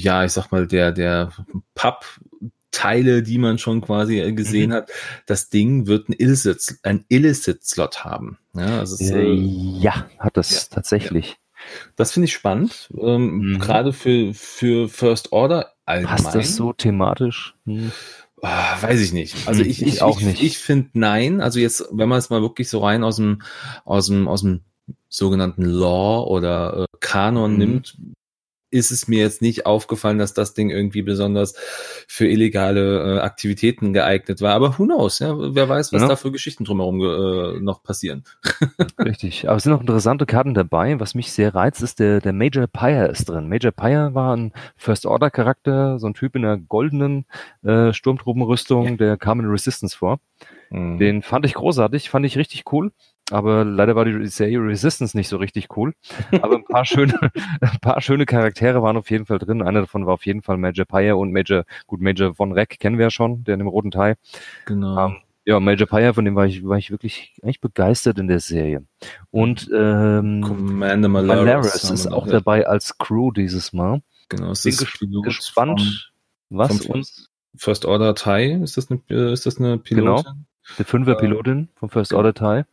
ja, ich sag mal der der Papp Teile, die man schon quasi äh, gesehen mhm. hat. Das Ding wird ein Illicit, ein Illicit Slot haben. Ja, also es, äh, ja hat das ja, tatsächlich. Ja. Das finde ich spannend, ähm, mhm. gerade für für First Order allgemein. Passt das so thematisch? Hm. Oh, weiß ich nicht. Also ich, ich, ich auch nicht. Ich, ich finde nein. Also jetzt, wenn man es mal wirklich so rein aus dem, aus dem, aus dem sogenannten Law oder äh, Kanon mhm. nimmt, ist es mir jetzt nicht aufgefallen, dass das Ding irgendwie besonders für illegale äh, Aktivitäten geeignet war. Aber who knows, ja? Wer weiß, was ja. da für Geschichten drumherum äh, noch passieren. <laughs> Richtig. Aber es sind noch interessante Karten dabei. Was mich sehr reizt, ist der, der Major Pyre ist drin. Major Pyre war ein First-Order-Charakter, so ein Typ in einer goldenen äh, Sturmtruppenrüstung, ja. der kam in Resistance vor. Mhm. Den fand ich großartig, fand ich richtig cool. Aber leider war die Serie Resistance nicht so richtig cool. Aber ein paar <laughs> schöne, ein paar schöne Charaktere waren auf jeden Fall drin. Einer davon war auf jeden Fall Major Paya und Major, gut, Major Von Reck kennen wir ja schon, der in dem roten Teil. Genau. Ähm, ja, Major Paya, von dem war ich, war ich wirklich eigentlich begeistert in der Serie. Und ähm, Commander Malaris Malaris ist auch noch, dabei als Crew dieses Mal. Genau, es Bin ist ges gespannt, was vom uns First Order Thai. Ist das eine, äh, ist das eine Pilotin? Die Fünfer-Pilotin vom First Order Teil.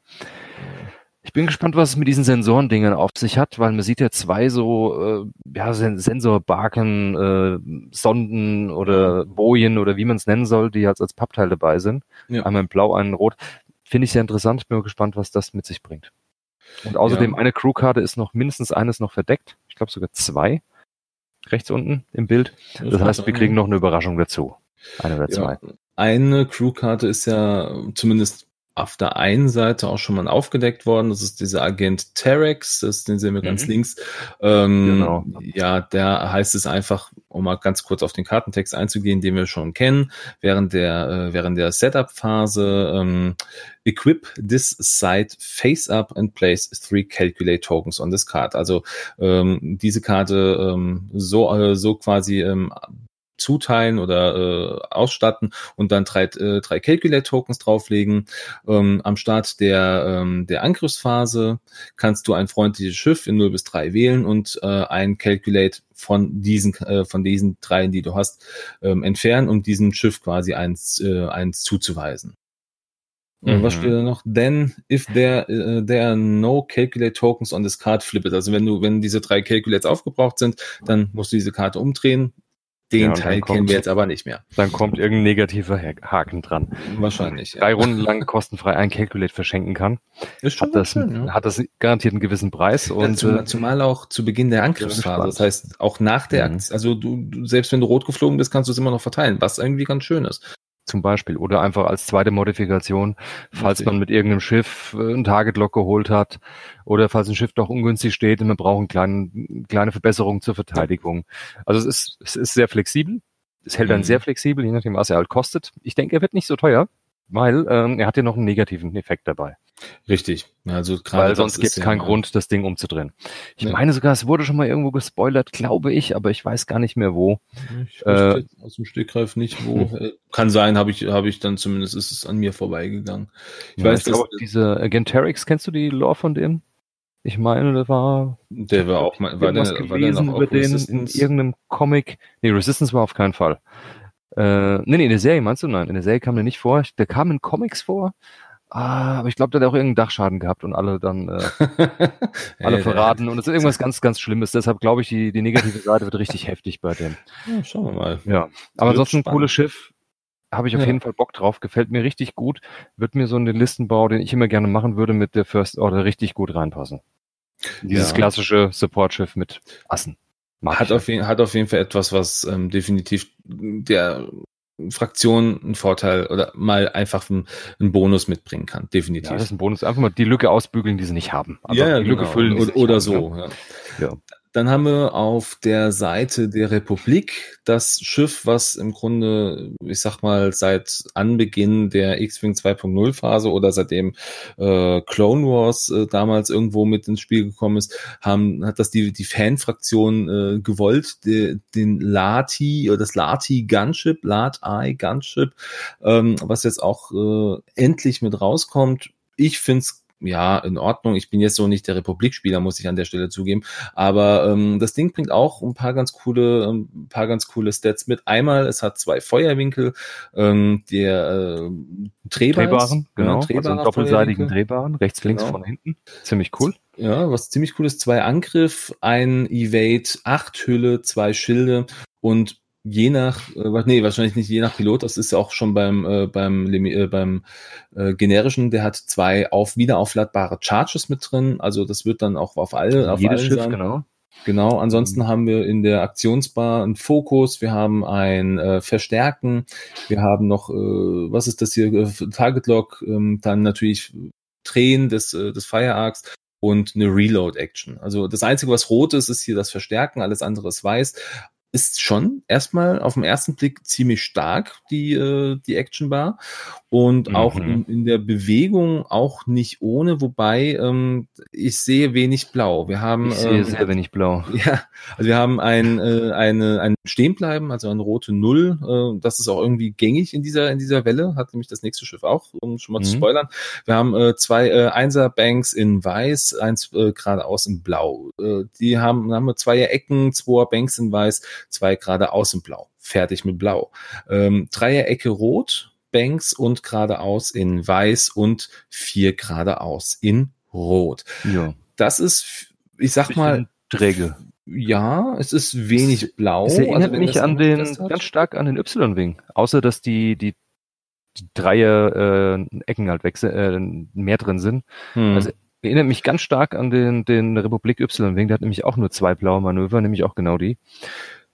Ich bin gespannt, was es mit diesen Sensorendingen auf sich hat, weil man sieht ja zwei so äh, ja, Sen Sensorbarken, äh, Sonden oder Bojen oder wie man es nennen soll, die jetzt als Pappteil dabei sind. Ja. Einmal in Blau, einen in Rot. Finde ich sehr interessant. Ich bin mal gespannt, was das mit sich bringt. Und außerdem Ja. eine Crewkarte ist noch mindestens eines noch verdeckt. Ich glaube sogar zwei. Rechts unten im Bild. Das heißt, wir kriegen noch eine Überraschung dazu. Eine oder zwei. Ja, eine Crewkarte ist ja zumindest auf der einen Seite auch schon mal aufgedeckt worden. Das ist dieser Agent Terex, das, den sehen wir ganz Mhm. links. Ähm, Genau. Ja, der heißt es einfach, um mal ganz kurz auf den Kartentext einzugehen, den wir schon kennen, während der, äh, während der Setup-Phase ähm, Equip this site face up and place three calculate tokens on this card. Also ähm, diese Karte ähm, so, äh, so quasi ähm, zuteilen oder äh, ausstatten und dann drei, äh, drei Calculate-Tokens drauflegen. Ähm, am Start der, ähm, der Angriffsphase kannst du ein freundliches Schiff in 0 bis 3 wählen und äh, ein Calculate von diesen, äh, von diesen dreien, die du hast, ähm, entfernen, um diesem Schiff quasi eins, äh, eins zuzuweisen. Mhm. was steht da noch? Then, if there, uh, there are no calculate tokens on this card, flip it. Also wenn du, wenn diese drei Calculates aufgebraucht sind, dann musst du diese Karte umdrehen. Den Ja, Teil dann kennen kommt- wir jetzt aber nicht mehr. Dann kommt irgendein negativer Ha- Haken dran. Wahrscheinlich. Ja. Drei Runden lang kostenfrei ein Calculate verschenken kann. Ist schon Hat das, schön, ja. hat das garantiert einen gewissen Preis. Und zumal, äh, zumal auch zu Beginn der Angriffsphase. Das heißt, auch nach der Mhm. Aktion, also du, selbst wenn du rot geflogen bist, kannst du es immer noch verteilen, was irgendwie ganz schön ist. Zum Beispiel. Oder einfach als zweite Modifikation, falls man mit irgendeinem Schiff äh, ein Target-Lock geholt hat oder falls ein Schiff doch ungünstig steht und man braucht eine kleine, kleine Verbesserung zur Verteidigung. Also es ist, es ist sehr flexibel. Es hält dann Mhm. sehr flexibel, je nachdem, was er halt kostet. Ich denke, er wird nicht so teuer, weil ähm, er hat ja noch einen negativen Effekt dabei. Richtig. Also Weil sonst gibt es ja- keinen Grund, das Ding umzudrehen. Ich Nee. meine sogar, es wurde schon mal irgendwo gespoilert, glaube ich, aber ich weiß gar nicht mehr wo. Ich Äh, aus dem Stegreif nicht, wo. Äh, Kann sein, habe ich, habe ich dann zumindest ist es an mir vorbeigegangen. Ich Ja, weiß, ich glaube, dass diese Agenterix, kennst du die Lore von dem? Ich meine, das war der war auch mal, war der, war der noch über den in irgendeinem Comic. Nee, Resistance war auf keinen Fall. Äh, nee, nee, in der Serie meinst du? Nein, in der Serie kam der nicht vor. Der kam in Comics vor. Ah, aber ich glaube, der hat auch irgendeinen Dachschaden gehabt und alle dann äh, <laughs> alle verraten. Und es ist irgendwas ganz, ganz Schlimmes. Deshalb glaube ich, die, die negative Seite wird richtig heftig bei dem. Ja, schauen wir mal. Ja. Aber ansonsten ein cooles Schiff. Habe ich auf Ja. jeden Fall Bock drauf. Gefällt mir richtig gut. Wird mir so in den Listenbau, den ich immer gerne machen würde, mit der First Order richtig gut reinpassen. Dieses Ja. klassische Support-Schiff mit Assen. Hat auf, jeden, hat auf jeden Fall etwas, was ähm, definitiv der Fraktion einen Vorteil oder mal einfach einen, einen Bonus mitbringen kann. Definitiv. Ja, das ist ein Bonus. Einfach mal die Lücke ausbügeln, die sie nicht haben. Also die Lücke genau. füllen. die sie oder, oder haben, so. Ja. Ja. Dann haben wir auf der Seite der Republik das Schiff, was im Grunde, ich sag mal, seit Anbeginn der X-Wing 2.0 Phase oder seitdem äh, Clone Wars äh, damals irgendwo mit ins Spiel gekommen ist, haben, hat das die, die Fanfraktion äh, gewollt, die, den Lati oder das Lati Gunship, Lat-Eye Gunship, ähm, was jetzt auch äh, endlich mit rauskommt. Ich find's ja, in Ordnung. Ich bin jetzt so nicht der Republikspieler, muss ich an der Stelle zugeben. Aber ähm, das Ding bringt auch ein paar ganz coole, ähm, ein paar ganz coole Stats mit. Einmal, es hat zwei Feuerwinkel, ähm, der äh, drehbar ist. Drehbaren, genau. Ja, also einen doppelseitigen. Drehbaren, rechts, links, Genau. von hinten. Ziemlich cool. Ja, was ziemlich cool ist, zwei Angriff, ein Evade, acht Hülle, zwei Schilde und je nach, äh, nee, wahrscheinlich nicht je nach Pilot, das ist ja auch schon beim, äh, beim, äh, beim äh, generischen, der hat zwei auf, wiederaufladbare Charges mit drin, also das wird dann auch auf alle, auf Jedes allen Schiff, sein. genau. Genau, ansonsten haben wir in der Aktionsbar einen Fokus, wir haben ein äh, Verstärken, wir haben noch, äh, was ist das hier, äh, Target Lock, ähm, dann natürlich Drehen des, äh, des Fire Arcs und eine Reload Action. Also das Einzige, was rot ist, ist hier das Verstärken, alles andere ist weiß. Ist schon erstmal auf den ersten Blick ziemlich stark, die, äh, die Action Bar. Und auch Mhm. in, in der Bewegung auch nicht ohne, wobei ähm, ich sehe wenig blau. Wir haben Ich sehe ähm, sehr wenig blau. <laughs> ja, also wir haben ein, äh, eine, ein Stehenbleiben, also eine rote Null. Äh, das ist auch irgendwie gängig in dieser, in dieser Welle, hat nämlich das nächste Schiff auch, um schon mal zu Mhm. spoilern. Wir haben äh, zwei äh, Einser-Banks in weiß, eins äh, geradeaus in blau. Äh, die haben, haben wir zwei Ecken, zwei Banks in weiß, zwei geradeaus in blau. Fertig mit blau. Ähm, Dreiecke rot, Banks und geradeaus in weiß und vier geradeaus in rot. Ja. Das ist, ich sag mal, träge. ja, es ist wenig blau. Es erinnert Also mich an den, ganz stark an den Y-Wing. Außer, dass die, die, die Dreier äh, Ecken halt wechsel, äh, mehr drin sind. Hm. also- Erinnert mich ganz stark an den, den Republik Y-Wing. Der hat nämlich auch nur zwei blaue Manöver, nämlich auch genau die.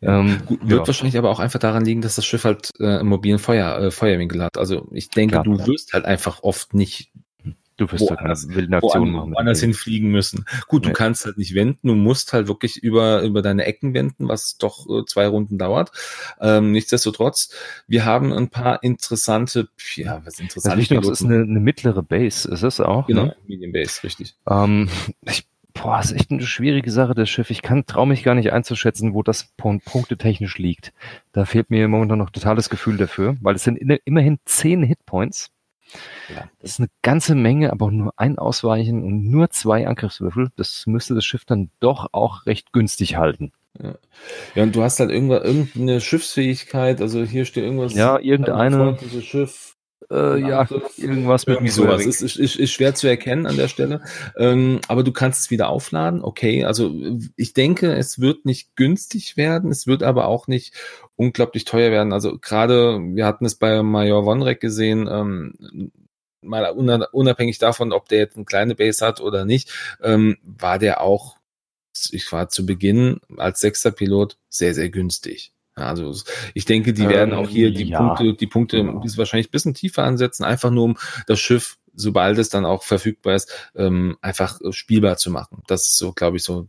Ja. Ähm, Gut, wird ja. wahrscheinlich aber auch einfach daran liegen, dass das Schiff halt äh, einen mobilen Feuer, äh, Feuerwinkel hat. Also ich denke, Klar. du wirst halt einfach oft nicht Du wirst halt woanders- eine wilde Aktion woanders, machen. woanders hinfliegen müssen. Gut, du Nee. kannst halt nicht wenden, du musst halt wirklich über, über deine Ecken wenden, was doch äh, zwei Runden dauert. Ähm, nichtsdestotrotz, wir haben ein paar interessante, ja, was Das interessante Wichtigste ist eine, eine mittlere Base, ist es auch. Genau, Ne? Medium Base, richtig. Ähm, <laughs> ich, boah, ist echt eine schwierige Sache, das Schiff. Ich kann, traue mich gar nicht einzuschätzen, wo das Punkt, punktetechnisch liegt. Da fehlt mir momentan noch totales Gefühl dafür, weil es sind in, immerhin zehn Hitpoints. Ja. Das ist eine ganze Menge, aber nur ein Ausweichen und nur zwei Angriffswürfel. Das müsste das Schiff dann doch auch recht günstig halten. Ja, und du hast halt irgendwas, irgendeine Schiffsfähigkeit, also hier steht irgendwas. Ja, irgendeine, Schiff. Äh, ja, irgendwas mit Irgendwie sowas. Ist, ist, ist, ist schwer zu erkennen an der Stelle. Ähm, aber du kannst es wieder aufladen. Okay, also ich denke, es wird nicht günstig werden. Es wird aber auch nicht unglaublich teuer werden. Also gerade, wir hatten es bei Major Wonrek gesehen, ähm, mal una- unabhängig davon, ob der jetzt eine kleine Base hat oder nicht, ähm, war der auch, ich war zu Beginn als sechster Pilot sehr, sehr günstig. Also ich denke, die Ähm, werden auch hier die ja. Punkte, die Punkte Genau. ist wahrscheinlich ein bisschen tiefer ansetzen, einfach nur um das Schiff, sobald es dann auch verfügbar ist, ähm, einfach äh, spielbar zu machen. Das ist so, glaube ich, so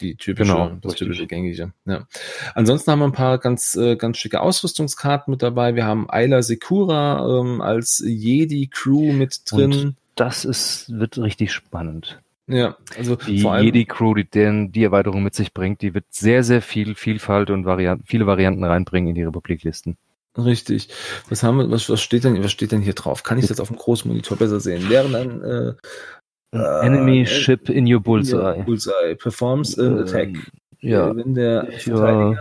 die typische, Genau, das richtig. typische gängige. Ja. Ansonsten haben wir ein paar ganz, äh, ganz schicke Ausrüstungskarten mit dabei. Wir haben Ayla Sekura ähm, als Jedi Crew mit drin. Das ist, wird richtig spannend. Ja, also Die vor allem Jedi-Crew, die den, die Erweiterung mit sich bringt, die wird sehr, sehr viel Vielfalt und Varianten, viele Varianten reinbringen in die Republiklisten. Richtig. Was haben wir, was, was steht denn, was steht denn hier drauf? Kann ich das auf dem Großmonitor besser sehen? Während ein äh, Äh, Enemy äh, Ship in your Bullseye. Bullseye. Performs an Ähm, Attack. Ja, Wenn der Ja. Verteidiger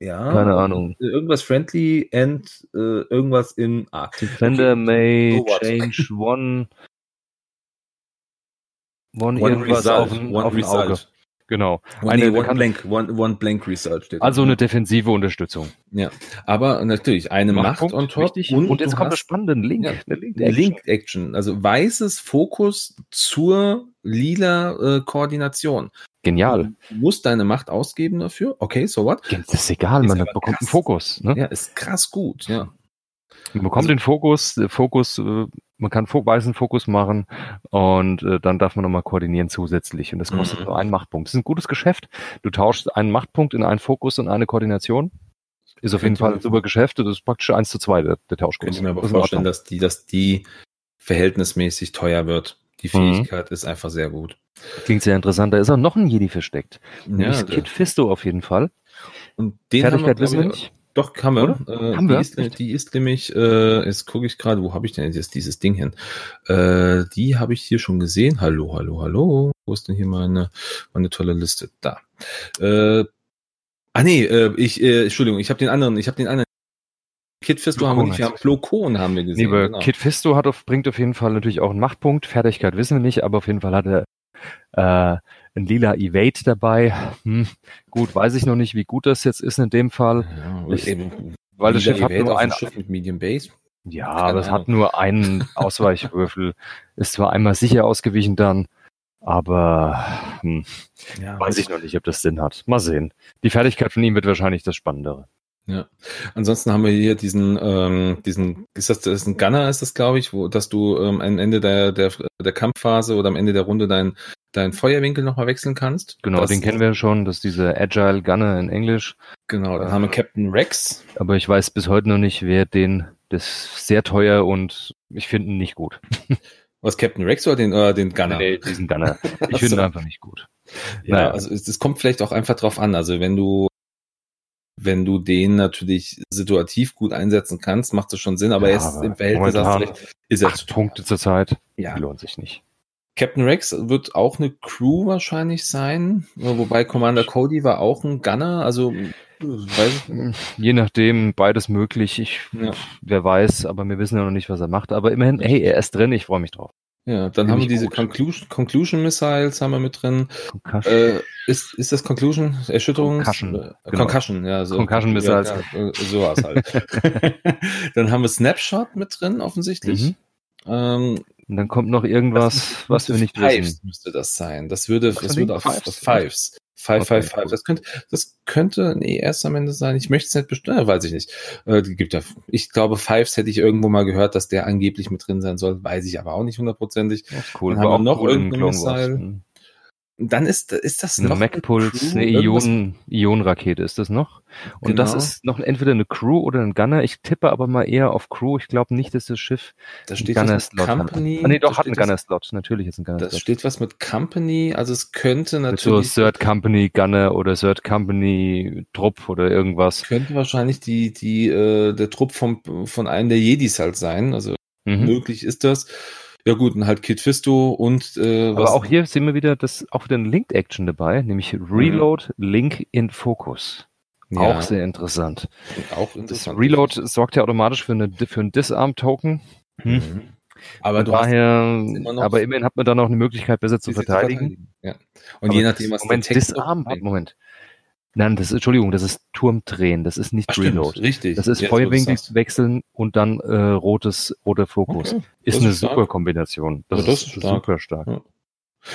ja, keine Ahnung. Irgendwas friendly and äh, irgendwas in Arc. Defender Okay. may So change <laughs> one, one, One irgendwas result. auf ein, one auf ein Auge. Genau. One, Eine- nee, one blank. One, one blank result steht. Also da. eine defensive Unterstützung. Ja. Aber natürlich eine Macht on top. richtig. Und, jetzt kommt der spannende Link. Ja. Eine Link eine Link-Action. Also weißes Fokus zur lila äh, Koordination. Genial. Du musst deine Macht ausgeben dafür. Okay, so what? Das ist egal, Ist man bekommt krass. einen Fokus. Ne? Ja, ist krass gut. Ja. Man bekommt Also- den Fokus, der Fokus, äh, man kann weißen Fokus machen und äh, dann darf man nochmal koordinieren zusätzlich. Und das kostet Mhm. nur einen Machtpunkt. Das ist ein gutes Geschäft. Du tauschst einen Machtpunkt in einen Fokus und eine Koordination. Ist auf jeden Fall ein super Geschäft. Das ist praktisch eins zu zwei der, der Tauschkurs. Ich mir aber Das vorstellen, dass die, dass die verhältnismäßig teuer wird. Die Mhm. Fähigkeit ist einfach sehr gut. Klingt sehr interessant. Da ist auch noch ein Jedi versteckt. Ja, Nämlich Kid Fisto auf jeden Fall. und den Fertigkeit glaub wissen wir ich, nicht. Doch, haben wir. Äh, Haben die, wir? Ist, die ist nämlich, äh, jetzt gucke ich gerade, wo habe ich denn jetzt dieses Ding hin? Äh, die habe ich hier schon gesehen. Hallo, hallo, hallo. Wo ist denn hier meine, meine tolle Liste? Da. Äh, ah nee, äh, ich, äh, Entschuldigung, ich habe den anderen, ich habe den anderen. Kid Fisto haben wir nicht, wir haben Koon haben wir gesehen. aber genau. Kid Fisto hat auf, bringt auf jeden Fall natürlich auch einen Machtpunkt. Fertigkeit wissen wir nicht, aber auf jeden Fall hat er äh, ein lila Evade dabei. Hm, gut, weiß ich noch nicht, wie gut das jetzt ist in dem Fall, ja, Ich- eben, weil das Schiff hat Evade nur auf dem ein, Schiff mit Medium Base. ja, Keine aber es hat nur einen <laughs> Ausweichwürfel. Ist zwar einmal sicher ausgewichen dann, aber hm, Ja, weiß ich noch nicht, ob das Sinn hat. Mal sehen. Die Fertigkeit von ihm wird wahrscheinlich das Spannendere. Ja. Ansonsten haben wir hier diesen, ähm, diesen, ist das, das ist ein Gunner, ist das, glaube ich, wo, dass du ähm, am Ende der, der, der Kampfphase oder am Ende der Runde dein, dein Feuerwinkel nochmal wechseln kannst. Genau, das, den kennen wir schon, das ist diese Agile Gunner in Englisch. Genau, dann haben wir Captain Rex. Aber ich weiß bis heute noch nicht, wer den, das ist sehr teuer und ich finde ihn nicht gut. <laughs> Was, Captain Rex oder den, äh, den Gunner? Nee, diesen Gunner. Ich <laughs> finde ihn einfach nicht gut. Ja, naja. also es, es kommt vielleicht auch einfach drauf an. Also wenn du wenn du den natürlich situativ gut einsetzen kannst, macht das schon Sinn, aber ja, jetzt im Verhältnis recht, ist er zu Punkte zur Zeit. Ja. Lohnt sich nicht. Captain Rex wird auch eine Crew wahrscheinlich sein, wobei Commander Cody war auch ein Gunner, also Je nachdem, beides möglich. Ich, ja. Wer weiß, aber wir wissen ja noch nicht, was er macht. Aber immerhin, hey, er ist drin, ich freue mich drauf. Ja, dann haben wir diese Conclusion, Conclusion Missiles haben wir mit drin. Äh, ist, ist das Conclusion? Erschütterung? Concussion. Äh, genau. Concussion, ja. So, Concussion Missiles. Ja, ja, sowas halt. <laughs> dann haben wir Snapshot mit drin, offensichtlich. Mhm. Ähm, und dann kommt noch irgendwas, was wir nicht Fives wissen. müsste das sein. Das würde, das würde auf Fives. Fives. Five, okay, five, five. Das könnte, das könnte ein ES am Ende sein. Ich möchte es nicht bestimmen, weiß ich nicht. Äh, gibt ja, ich glaube, Fives hätte ich irgendwo mal gehört, dass der angeblich mit drin sein soll. Weiß ich aber auch nicht hundertprozentig. Cool. Dann haben wir noch cool irgendein Missile dann ist, ist das eine noch MacPulse, eine, eine Ion, Ionenrakete ist das noch. Und genau. das ist noch entweder eine Crew oder ein Gunner. Ich tippe aber mal eher auf Crew. Ich glaube nicht, dass das Schiff da steht Gunner Slot Company. Hat. Ah, nee, doch, hat einen Gunner Slot. Natürlich ist ein Gunner Slot. Da steht was mit Company. Also es könnte natürlich. so Third Company Gunner oder Third Company Trupp oder irgendwas. Könnte wahrscheinlich die, die, äh, der Trupp vom, von einem der Jedis halt sein. Also mhm. möglich ist das. Ja gut, und halt Kid Fisto und äh, Aber was. auch hier sehen wir wieder das auch wieder ein Linked Action dabei, nämlich Reload mhm. Link in Focus. Ja. Auch sehr interessant. Auch interessant. Das Reload sorgt ja automatisch für, eine, für einen Disarm-Token. Hm. Mhm. Aber du daher, aber immerhin hat man dann auch eine Möglichkeit, besser zu verteidigen. verteidigen. Ja. Und aber je nachdem, was Moment, Disarm, Moment. Nein, das ist, Entschuldigung, das ist Turmdrehen, das ist nicht Ach, Reload. Stimmt, richtig. Das ist Jetzt, Feuerwinkel wechseln und dann äh, rotes, roter Fokus. Okay, ist eine ist super Kombination. Das, das ist, stark. super stark. Ja.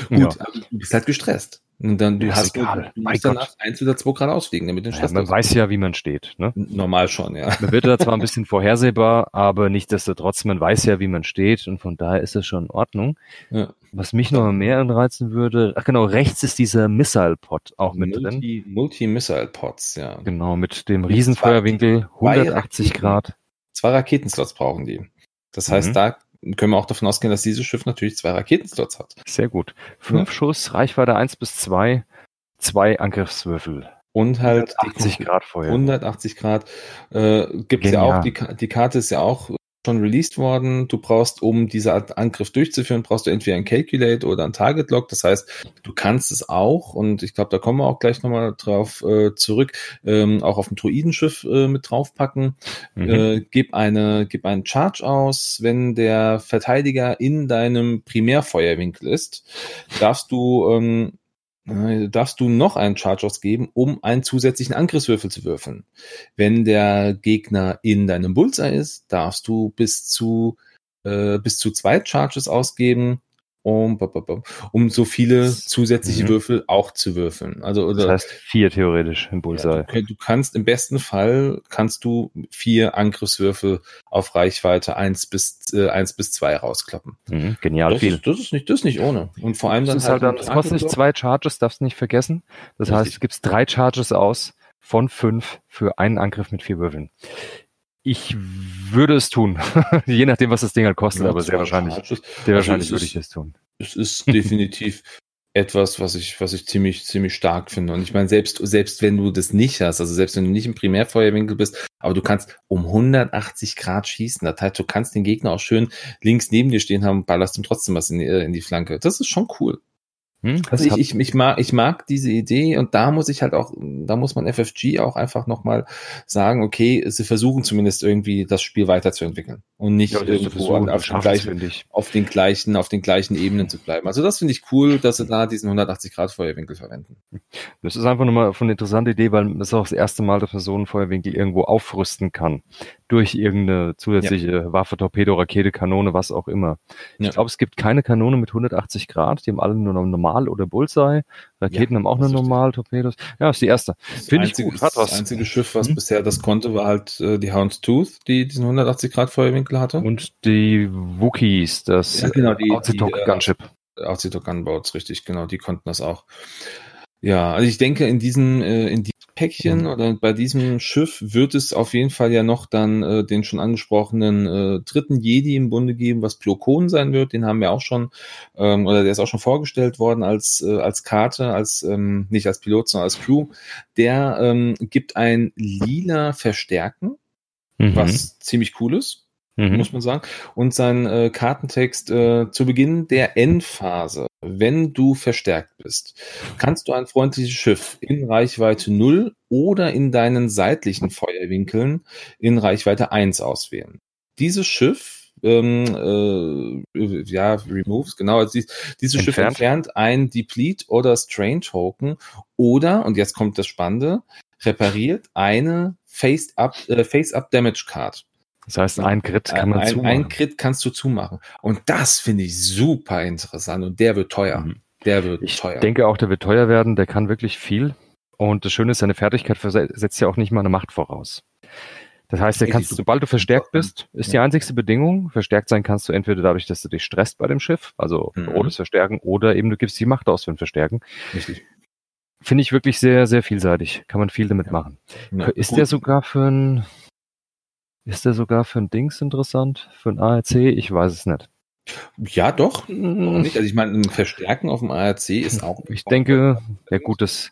Gut, ja. du bist halt gestresst. Und dann du hast egal. du, du musst danach eins oder zwei Grad ausfliegen, damit den Stress ja, Man weiß ja, wie man steht. Ne? Normal schon, ja. Man wird da zwar ein bisschen <laughs> vorhersehbar, aber nichtsdestotrotz, man weiß ja, wie man steht und von daher ist es schon in Ordnung. Ja. Was mich noch mehr anreizen würde, ach genau, rechts ist dieser Missile-Pod auch mit Multi, drin. Multi-Missile-Pods, ja. Genau, mit dem Riesenfeuerwinkel, 180 Grad. Zwei Raketenslots brauchen die. Das heißt, mhm. da können wir auch davon ausgehen, dass dieses Schiff natürlich zwei Raketenslots hat. Sehr gut. Fünf ja. Schuss, Reichweite eins bis zwei, zwei Angriffswürfel. Und halt 180 Grad Feuer. 180 Grad. Äh, Gibt ja auch, die, die Karte ist ja auch schon released worden. Du brauchst, um diese Art Angriff durchzuführen, brauchst du entweder ein Calculate oder ein Target Lock. Das heißt, du kannst es auch, und ich glaube, da kommen wir auch gleich nochmal drauf äh, zurück, ähm, auch auf dem Druidenschiff äh, mit draufpacken. Mhm. Äh, gib eine, gib einen Charge aus, wenn der Verteidiger in deinem Primärfeuerwinkel ist, darfst du ähm, äh, darfst du noch einen Charge ausgeben, um einen zusätzlichen Angriffswürfel zu würfeln. Wenn der Gegner in deinem Bullseye ist, darfst du bis zu äh, bis zu zwei Charges ausgeben, um, um so viele zusätzliche mhm. Würfel auch zu würfeln. Also oder, das heißt vier theoretisch im Bullseye. Ja, du, du, kannst im besten Fall kannst du vier Angriffswürfel auf Reichweite eins bis äh, eins bis zwei rauskloppen. Mhm, genial das viel. Ist, das ist nicht das ist nicht ohne. Und vor allem das dann halt, halt dann, das kostet nicht zwei Charges, darfst du nicht vergessen. Das Richtig. heißt, du gibst drei Charges aus von fünf für einen Angriff mit vier Würfeln. Ich würde es tun. <laughs> Je nachdem, was das Ding halt kostet, ja, aber sehr wahrscheinlich. Sehr also wahrscheinlich würde ich es tun. Es ist <laughs> definitiv etwas, was ich, was ich ziemlich, ziemlich stark finde. Und ich meine, selbst, selbst wenn du das nicht hast, also selbst wenn du nicht im Primärfeuerwinkel bist, aber du kannst um 180 Grad schießen. Das heißt, du kannst den Gegner auch schön links neben dir stehen haben, ballerst ihm trotzdem was in die, in die Flanke. Das ist schon cool. Hm, also ich, ich, ich, mag, ich mag diese Idee und da muss ich halt auch, da muss man FFG auch einfach nochmal sagen, okay, sie versuchen zumindest irgendwie das Spiel weiterzuentwickeln und nicht ja, irgendwo an, auf, den gleichen, auf den gleichen, auf den gleichen Ebenen zu bleiben. Also das finde ich cool, dass sie da diesen 180 Grad Feuerwinkel verwenden. Das ist einfach nochmal von eine interessante Idee, weil es ist auch das erste Mal, dass man so einen Feuerwinkel irgendwo aufrüsten kann. Durch irgendeine zusätzliche ja. Waffe, Torpedo, Rakete, Kanone, was auch immer. Ja. Ich glaube, es gibt keine Kanone mit 180 Grad. Die haben alle nur noch normal oder Bullseye. Raketen ja, haben auch nur normal Torpedos. Ja, ist die erste. Finde ich gut. Hat was. Das einzige Schiff, was hm? bisher das konnte, war halt äh, die Houndstooth, die diesen 180 Grad Feuerwinkel hatte. Und die Wookiees, das ja, genau, die, die, die äh, Gunship. Outdoor Gunboats, richtig, genau, die konnten das auch. Ja, also ich denke, in diesem, äh, in diesem Päckchen mhm. oder bei diesem Schiff wird es auf jeden Fall ja noch dann äh, den schon angesprochenen äh, dritten Jedi im Bunde geben, was Plokon sein wird. Den haben wir auch schon, ähm, oder der ist auch schon vorgestellt worden als, äh, als Karte, als ähm, nicht als Pilot, sondern als Crew. Der ähm, gibt ein lila Verstärken, mhm. was ziemlich cool ist mhm. muss man sagen. Und sein äh, Kartentext äh, zu Beginn der Endphase, wenn du verstärkt bist, kannst du ein freundliches Schiff in Reichweite 0 oder in deinen seitlichen Feuerwinkeln in Reichweite 1 auswählen. Dieses Schiff ähm, äh, ja, removes, genau, also dieses entfernt. Schiff entfernt ein Deplete oder Strain Token oder, und jetzt kommt das Spannende, repariert eine Face-Up äh, Face -up Damage Card. Das heißt, ein Crit kann man ein, zumachen. Ein Crit kannst du zumachen. Und das finde ich super interessant und der wird teuer. Mhm. Der wird ich teuer. Ich denke auch, der wird teuer werden. Der kann wirklich viel. Und das Schöne ist, seine Fertigkeit setzt ja auch nicht mal eine Macht voraus. Das heißt, der kannst, sobald du verstärkt bist, ist die einzigste Bedingung. Verstärkt sein kannst du entweder dadurch, dass du dich stresst bei dem Schiff, also mhm. rotes Verstärken, oder eben du gibst die Macht aus für ein Verstärken. Richtig. Finde ich wirklich sehr, sehr vielseitig. Kann man viel damit ja. machen. Ja, ist gut. der sogar für ein ist der sogar für ein Dings interessant? Für ein ARC? Ich weiß es nicht. Ja, doch. Hm. Nicht. Also ich meine, ein Verstärken auf dem ARC ist auch. Ich denke, ja gut, das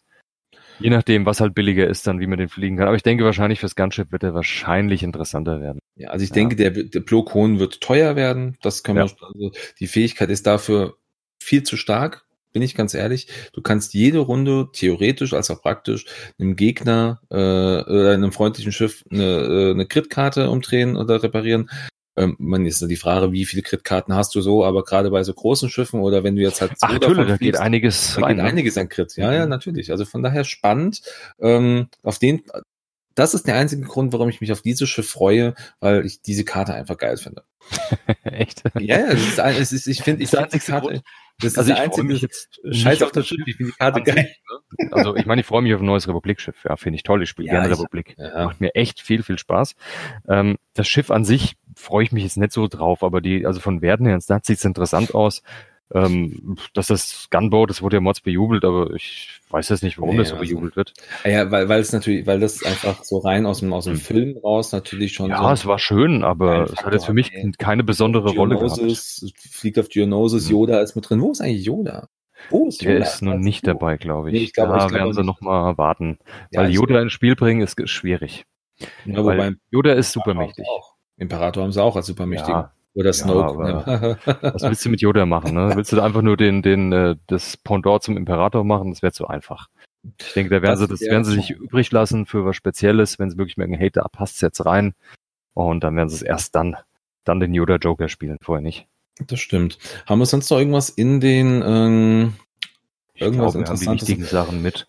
je nachdem, was halt billiger ist, dann wie man den fliegen kann. Aber ich denke wahrscheinlich fürs Gunship wird er wahrscheinlich interessanter werden. Ja, also ich ja. denke, der, der Plokon wird teuer werden. Das können ja. wir, also die Fähigkeit ist dafür viel zu stark bin ich ganz ehrlich. Du kannst jede Runde theoretisch als auch praktisch einem Gegner äh, oder einem freundlichen Schiff eine, äh, eine Crit-Karte umdrehen oder reparieren. Ähm, man ist die Frage, wie viele Crit-Karten hast du so, aber gerade bei so großen Schiffen oder wenn du jetzt halt Ach, natürlich, da geht einiges da rein, geht ne? einiges an Crit. Ja, ja, mhm. natürlich. Also von daher spannend. Ähm, auf den das ist der einzige Grund, warum ich mich auf dieses Schiff freue, weil ich diese Karte einfach geil finde. <laughs> Echt? Ja, ja, das ist, es ist, ich finde, ich finde die Karte, Grund. Das ist also der einzige jetzt Scheiß auf das Schiff, ich finde die Karte geil. Ne? Also ich meine, ich freue mich auf ein neues Republik-Schiff. Ja, finde ich toll. Ich spiele ja, gerne ich, Republik. Ja. Macht mir echt viel, viel Spaß. Ähm, das Schiff an sich freue ich mich jetzt nicht so drauf, aber die, also von Werten her Netz sieht es interessant aus. Ähm, dass das Gunboat, das wurde ja Mods bejubelt, aber ich weiß jetzt nicht, warum nee, das so also, bejubelt wird. Ja, weil, weil es natürlich, weil das einfach so rein aus dem, aus dem hm. Film raus natürlich schon. Ja, so es war schön, aber es hat jetzt für mich nee. keine besondere Rolle gehabt. Fliegt auf Geonosis, hm. Yoda ist mit drin. Wo ist eigentlich Yoda? Wo ist Yoda? Der ist noch nicht dabei, glaube ich. Nee, ich glaube, da ich werden sie noch mal warten. Ja, weil Yoda ins Spiel bringen ist schwierig. Ja, weil Yoda ist supermächtig. Imperator haben sie auch als supermächtig. Ja, oder Snoke. Ja, <laughs> was willst du mit Yoda machen? Ne? Willst du da einfach nur den, den, äh, das Pendant zum Imperator machen? Das wäre zu einfach. Ich denke, da werden das sie, das werden sie sich übrig lassen für was Spezielles. Wenn sie wirklich merken, hey, da passt jetzt rein. Und dann werden sie es erst dann, dann den Yoda Joker spielen, vorher nicht. Das stimmt. Haben wir sonst noch irgendwas in den, ähm, irgendwas ich glaube, die wichtigen Sachen mit.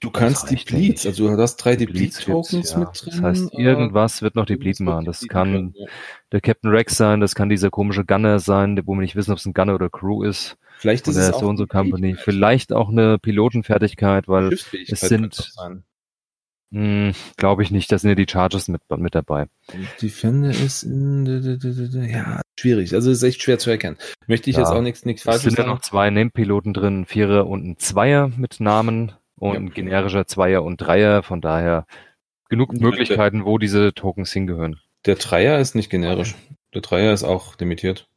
Du kannst die Bleeds, also du hast drei Deplete-Tokens ja. mit drin. Das heißt, irgendwas wird noch Deplete machen. Das kann der Captain Rex sein, das kann dieser komische Gunner sein, wo wir nicht wissen, ob es ein Gunner oder Crew ist. Vielleicht ist es so und so Company. Vielleicht auch eine Pilotenfertigkeit, weil es sind, hm, glaube ich nicht, da sind ja die Charges mit, mit dabei. Defender ist, ja, schwierig. Also ist echt schwer zu erkennen. Möchte ich ja. jetzt auch nichts, nichts falsch sagen. Es sind ja noch zwei Name-Piloten drin, ein Vierer und ein Zweier mit Namen und ja. generischer Zweier und Dreier. Von daher genug Möglichkeiten, wo diese Tokens hingehören. Der Dreier ist nicht generisch. Der Dreier ist auch limitiert.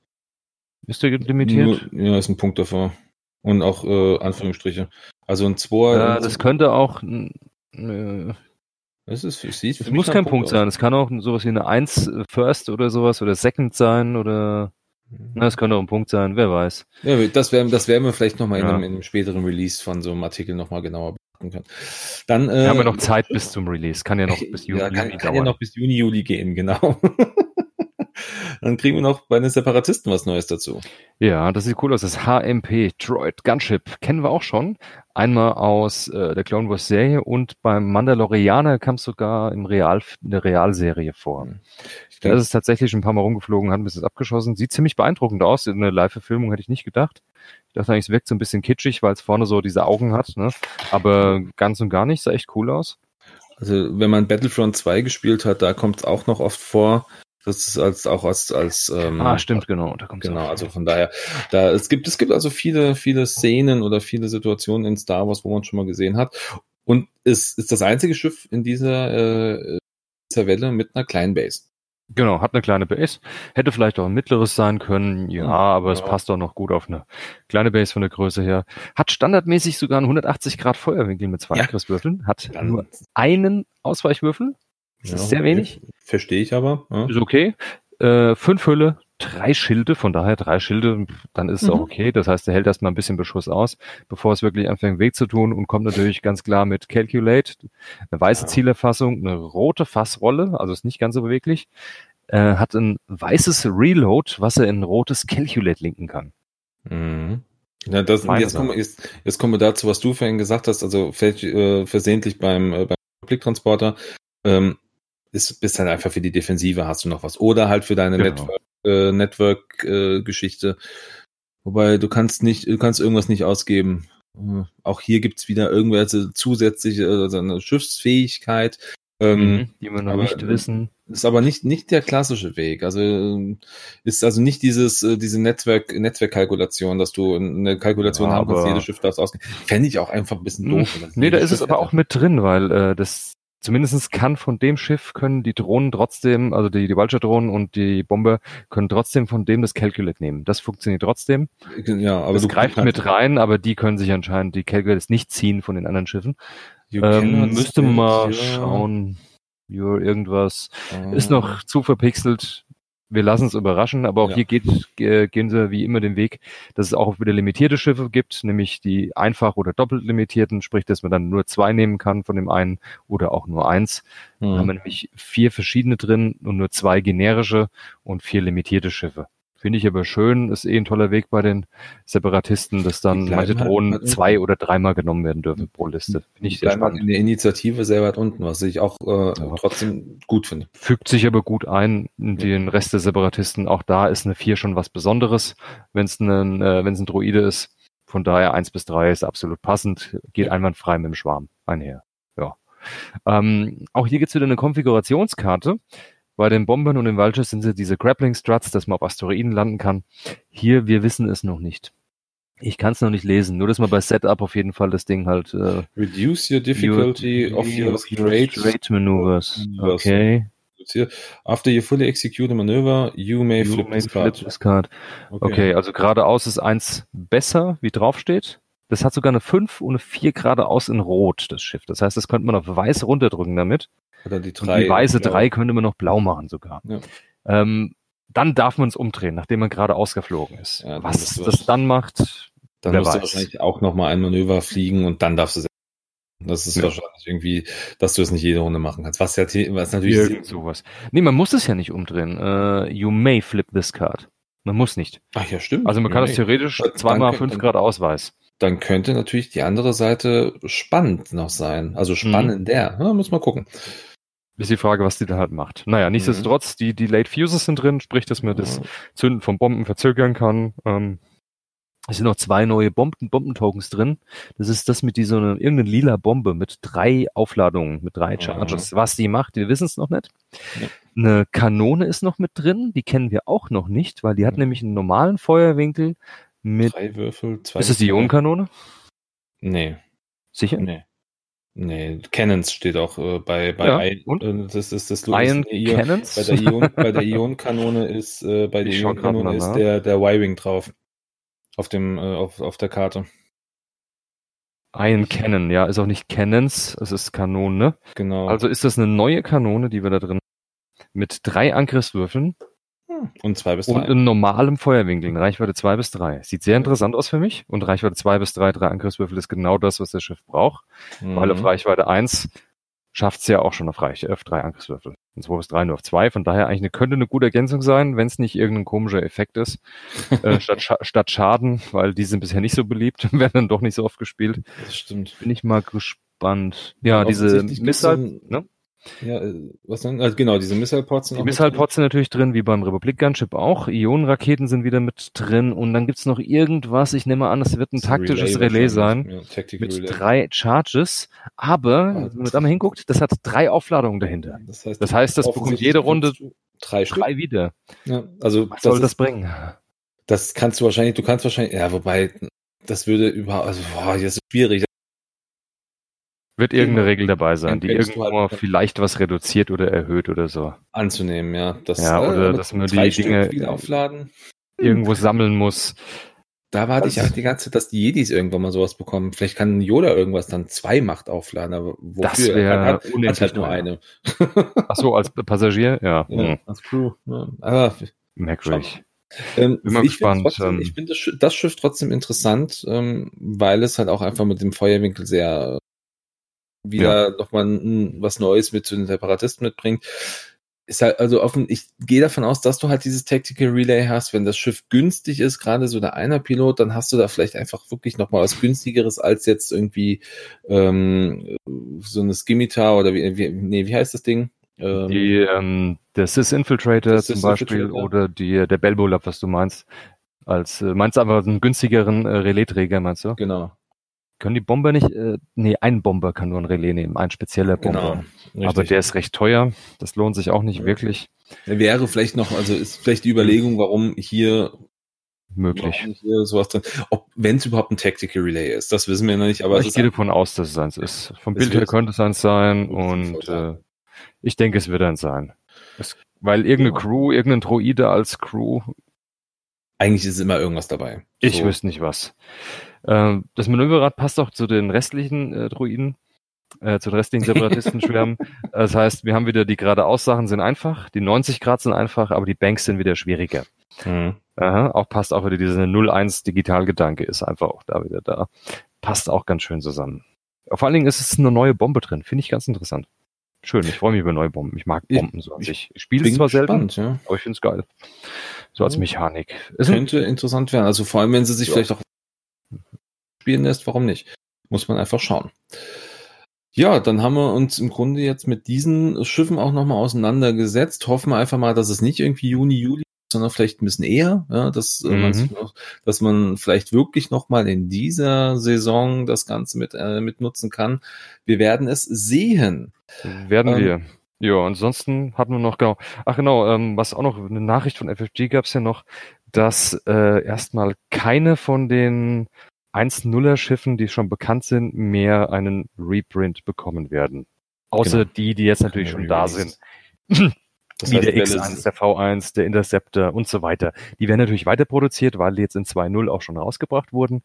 Ist der limitiert? Nur, ja, ist ein Punkt davor. Und auch äh, Anführungsstriche. Also ein Zweier. Ja, das könnte auch. Äh, das ist, sieht es muss kein Punkt, Punkt sein. Es kann auch sowas wie eine 1 äh, First oder sowas oder Second sein oder na, das könnte auch ein Punkt sein, wer weiß. Ja, das werden das werden wir vielleicht nochmal ja. in, einem, in einem späteren Release von so einem Artikel nochmal genauer beachten können. Dann äh, wir haben wir noch Zeit bis zum Release. Kann ja noch <laughs> bis Juni, ja, kann, Juni kann ja noch bis Juni, Juli gehen, genau. <laughs> Dann kriegen wir noch bei den Separatisten was Neues dazu. Ja, das sieht cool aus. Das HMP Droid Gunship kennen wir auch schon. Einmal aus äh, der Clone Wars Serie und beim Mandalorianer kam es sogar im Real, in der Realserie vor. Hm. Da ist es tatsächlich schon ein paar Mal rumgeflogen, hat ein bisschen abgeschossen. Sieht ziemlich beeindruckend aus. In der Live-Verfilmung hätte ich nicht gedacht. Ich dachte eigentlich, es wirkt so ein bisschen kitschig, weil es vorne so diese Augen hat. Ne? Aber ganz und gar nicht, sah echt cool aus. Also wenn man Battlefront 2 gespielt hat, da kommt es auch noch oft vor. Das ist als auch als als ähm, ah stimmt genau da kommt genau also von daher da es gibt es gibt also viele viele Szenen oder viele Situationen in Star Wars wo man schon mal gesehen hat und es ist das einzige Schiff in dieser äh, dieser Welle mit einer kleinen Base Genau, hat eine kleine Base. Hätte vielleicht auch ein mittleres sein können, ja, aber ja. es passt auch noch gut auf eine kleine Base von der Größe her. Hat standardmäßig sogar einen 180 Grad Feuerwinkel mit zwei ja. Angriffswürfeln. Hat Dann nur einen Ausweichwürfel. Das ja, ist sehr wenig. Verstehe ich aber. Ja. Ist okay. Äh, fünf Hülle, drei Schilde, von daher drei Schilde, dann ist es mhm. auch okay. Das heißt, er hält erstmal ein bisschen Beschuss aus, bevor es wirklich anfängt Weg zu tun und kommt natürlich ganz klar mit Calculate, eine weiße ja. Zielerfassung, eine rote Fassrolle, also ist nicht ganz so beweglich, äh, hat ein weißes Reload, was er in ein rotes Calculate linken kann. Mhm. Ja, das, jetzt, kommen, jetzt, jetzt kommen wir dazu, was du vorhin gesagt hast, also äh, versehentlich beim, äh, beim Blicktransporter. Ähm, ist, bist halt einfach für die Defensive hast du noch was. Oder halt für deine genau. Network, äh, Network äh. Wobei du kannst nicht, du kannst irgendwas nicht ausgeben. Äh, auch hier gibt's wieder irgendwelche zusätzliche, also eine Schiffsfähigkeit, ähm, mhm, die wir noch nicht wissen. Ist aber nicht, nicht der klassische Weg. Also ist also nicht dieses, äh, diese Netzwerk, Netzwerkkalkulation, dass du eine Kalkulation ja, haben kannst, jedes Schiff darf ausgehen. Fände ich auch einfach ein bisschen doof. Nee, da ist es aber auch mit drin, weil äh, das Zumindestens kann von dem Schiff können die Drohnen trotzdem, also die, die Vulture-Drohnen und die Bombe können trotzdem von dem das Calculate nehmen. Das funktioniert trotzdem. Ja, aber das greift mit rein, aber die können sich anscheinend die Calculates nicht ziehen von den anderen Schiffen. Ähm, müsste man mal schauen. Ja, irgendwas. Ah. Ist noch zu verpixelt wir lassen es überraschen, aber auch ja. hier geht, äh, gehen sie wie immer den Weg, dass es auch wieder limitierte Schiffe gibt, nämlich die einfach oder doppelt limitierten, sprich, dass man dann nur zwei nehmen kann von dem einen oder auch nur eins. Mhm. Da haben wir nämlich vier verschiedene drin und nur zwei generische und vier limitierte Schiffe. Finde ich aber schön, ist eh ein toller Weg bei den Separatisten, dass dann manche Drohnen halt zwei oder dreimal genommen werden dürfen pro Liste. Finde ich sehr spannend. in der Initiative sehr weit unten, was ich auch äh, ja. trotzdem gut finde. Fügt sich aber gut ein in den Rest der Separatisten. Auch da ist eine vier schon was Besonderes, wenn es ein, äh, wenn es ein Droide ist. Von daher eins bis drei ist absolut passend, geht ja. einwandfrei mit dem Schwarm einher. Ja. Ähm, auch hier gibt's wieder eine Konfigurationskarte. Bei den Bombern und den Vultures sind sie diese Grappling Struts, dass man auf Asteroiden landen kann. Hier, wir wissen es noch nicht. Ich kann es noch nicht lesen, nur dass man bei Setup auf jeden Fall das Ding halt äh, Reduce your difficulty your, of your, straight, straight maneuvers. Okay. After you fully execute a maneuver, you may you flip, may this, flip this card. Okay. okay, also geradeaus ist eins besser, wie drauf steht. Das hat sogar eine 5 und eine 4 geradeaus in Rot, das Schiff. Das heißt, das könnte man auf weiß runterdrücken damit. Oder die drei. die weiße blau. drei könnte man noch blau machen sogar. Ja. Ähm, dann darf man es umdrehen, nachdem man gerade ausgeflogen ist. Ja, Was das dann macht, dann wer musst weiß. du wahrscheinlich auch nochmal ein Manöver fliegen und dann darfst du das ist ja. wahrscheinlich irgendwie, dass du es nicht jede Runde machen kannst. Was ja was natürlich Irgend sowas. Nee, man muss es ja nicht umdrehen. Uh, you may flip this card. Man muss nicht. Ach ja, stimmt. Also man kann es theoretisch zweimal fünf Grad Ausweis. Dann könnte natürlich die andere Seite spannend noch sein. Also spannender. Mhm. Ja, muss mal gucken. Ist die Frage, was die da halt macht. Naja, nichtsdestotrotz, die, die Late Fuses sind drin, sprich, dass man das Zünden von Bomben verzögern kann. Ähm, es sind noch zwei neue Bomben, Bombentokens drin. Das ist das mit dieser irgendeine lila Bombe mit drei Aufladungen, mit drei Charges. Mhm. Was die macht, wir wissen es noch nicht. Ja. Eine Kanone ist noch mit drin, die kennen wir auch noch nicht, weil die hat mhm. nämlich einen normalen Feuerwinkel mit. Drei Würfel, zwei. Ist es die Ionenkanone? Nee. Sicher? Nee. Nee, Cannons steht auch äh, bei, bei ja, I und? Äh, das ist das Ion Ion, Cannons? Bei der Ion, <laughs> bei der Ionkanone ist äh, bei der Ionkanone ist der der Y-Wing drauf auf dem äh, auf, auf der Karte. Ion Cannon, ja, ist auch nicht Cannons, es ist Kanone. Genau. Also ist das eine neue Kanone, die wir da drin mit drei Angriffswürfeln und zwei bis drei. Und in normalem Feuerwinkel, Reichweite zwei bis drei. Sieht sehr interessant aus für mich. Und Reichweite zwei bis drei, drei Angriffswürfel ist genau das, was das Schiff braucht. Mhm. Weil auf Reichweite eins schafft es ja auch schon auf, Reich, auf drei Angriffswürfel. von 2 bis 3 nur auf 2. Von daher eigentlich eine, könnte eine gute Ergänzung sein, wenn es nicht irgendein komischer Effekt ist. <laughs> äh, statt, Scha statt Schaden, weil die sind bisher nicht so beliebt, <laughs> werden dann doch nicht so oft gespielt. Das stimmt. Bin ich mal gespannt. Ja, diese Missile, ne? Ja, äh, was dann? Also genau, diese Missile-Pods sind Die Missile-Pods sind natürlich drin, wie beim Republic Gunship auch. Ionenraketen sind wieder mit drin und dann gibt's noch irgendwas, ich nehme an, es wird ein taktisches Relais, Relais sein. Ja, mit Relay. drei Charges, aber, ah, wenn man da mal hinguckt, das hat drei Aufladungen dahinter. Das heißt, das, heißt, das bekommt jede Runde drei, drei wieder. Ja, also was soll das bringen? Das kannst du wahrscheinlich, du kannst wahrscheinlich, ja, wobei, das würde überhaupt, also, boah, das ist schwierig. Wird irgendeine Regel dabei sein, die irgendwo halt vielleicht was reduziert oder erhöht oder so. Anzunehmen, ja. Das, ja, oder äh, dass man die Dinge irgendwo sammeln muss. Da warte das ich auch die ganze Zeit, dass die Jedis irgendwann mal sowas bekommen. Vielleicht kann Yoda irgendwas dann zwei Macht aufladen, aber wofür? Das wäre hat, hat halt nur eine. Ach so, als <laughs> Passagier? Ja. ja hm. Als Crew. Ja. Aber Merkwürdig. Ähm, Bin mal ich gespannt. Trotzdem, ähm, ich finde das, das, Schiff trotzdem interessant, ähm, weil es halt auch einfach mit dem Feuerwinkel sehr wieder ja. nochmal was Neues mit zu den Separatisten mitbringt. Ist halt, also offen, ich gehe davon aus, dass du halt dieses Tactical Relay hast, wenn das Schiff günstig ist, gerade so der einer Pilot, dann hast du da vielleicht einfach wirklich nochmal was günstigeres als jetzt irgendwie ähm, so eine Skimitar oder wie, wie, nee, wie heißt das Ding? Ähm, die, ähm, der Sys Infiltrator zum Beispiel Infiltrator. oder die, der Belbo Lab, was du meinst. Als, äh, meinst du aber einen günstigeren äh, Relais-Träger, meinst du? Genau. Können die Bomber nicht, äh, nee, ein Bomber kann nur ein Relais nehmen, ein spezieller Bomber. Genau, Aber der ist recht teuer, das lohnt sich auch nicht ja. wirklich. Wäre vielleicht noch, also ist vielleicht die Überlegung, warum hier möglich. Hier sowas drin. Ob, wenn es überhaupt ein Tactical Relay ist, das wissen wir noch nicht. Aber ich gehe davon aus, dass es eins ist. Vom Bild her könnte es eins sein und äh, ich denke, es wird eins sein. Es, weil irgendeine ja. Crew, irgendein Droide als Crew. Eigentlich ist immer irgendwas dabei. Ich so. wüsste nicht was. Ähm, das Manöverrad passt auch zu den restlichen äh, Druiden, äh, zu den restlichen Separatistenschwärmen. <laughs> das heißt, wir haben wieder die geradeaus-Sachen sind einfach, die 90 Grad sind einfach, aber die Banks sind wieder schwieriger. Mhm. Aha, auch passt auch wieder dieser 0-1 Digitalgedanke ist einfach auch da wieder da. Passt auch ganz schön zusammen. Vor allen Dingen ist es eine neue Bombe drin, finde ich ganz interessant. Schön, ich freue mich über neue Bomben. Ich mag Bomben so an sich. Ich spiele es zwar selten, ja. aber ich finde es geil. So als Mechanik. Es könnte interessant werden. Also vor allem, wenn sie sich ja. vielleicht auch spielen lässt, warum nicht? Muss man einfach schauen. Ja, dann haben wir uns im Grunde jetzt mit diesen Schiffen auch nochmal auseinandergesetzt. Hoffen wir einfach mal, dass es nicht irgendwie Juni, Juli, sondern vielleicht ein bisschen eher, ja, dass, äh, mhm. man, dass man vielleicht wirklich nochmal in dieser Saison das Ganze mit, äh, mit nutzen kann. Wir werden es sehen. Werden ähm, wir. Ja, ansonsten hatten wir noch genau, ach genau, ähm, was auch noch, eine Nachricht von FFG gab es ja noch, dass äh, erstmal keine von den 1.0er Schiffen, die schon bekannt sind, mehr einen Reprint bekommen werden. Außer genau. die, die jetzt natürlich schon da sind. Das Wie der X1, der V1, der Interceptor und so weiter. Die werden natürlich weiter produziert, weil die jetzt in 2.0 auch schon rausgebracht wurden.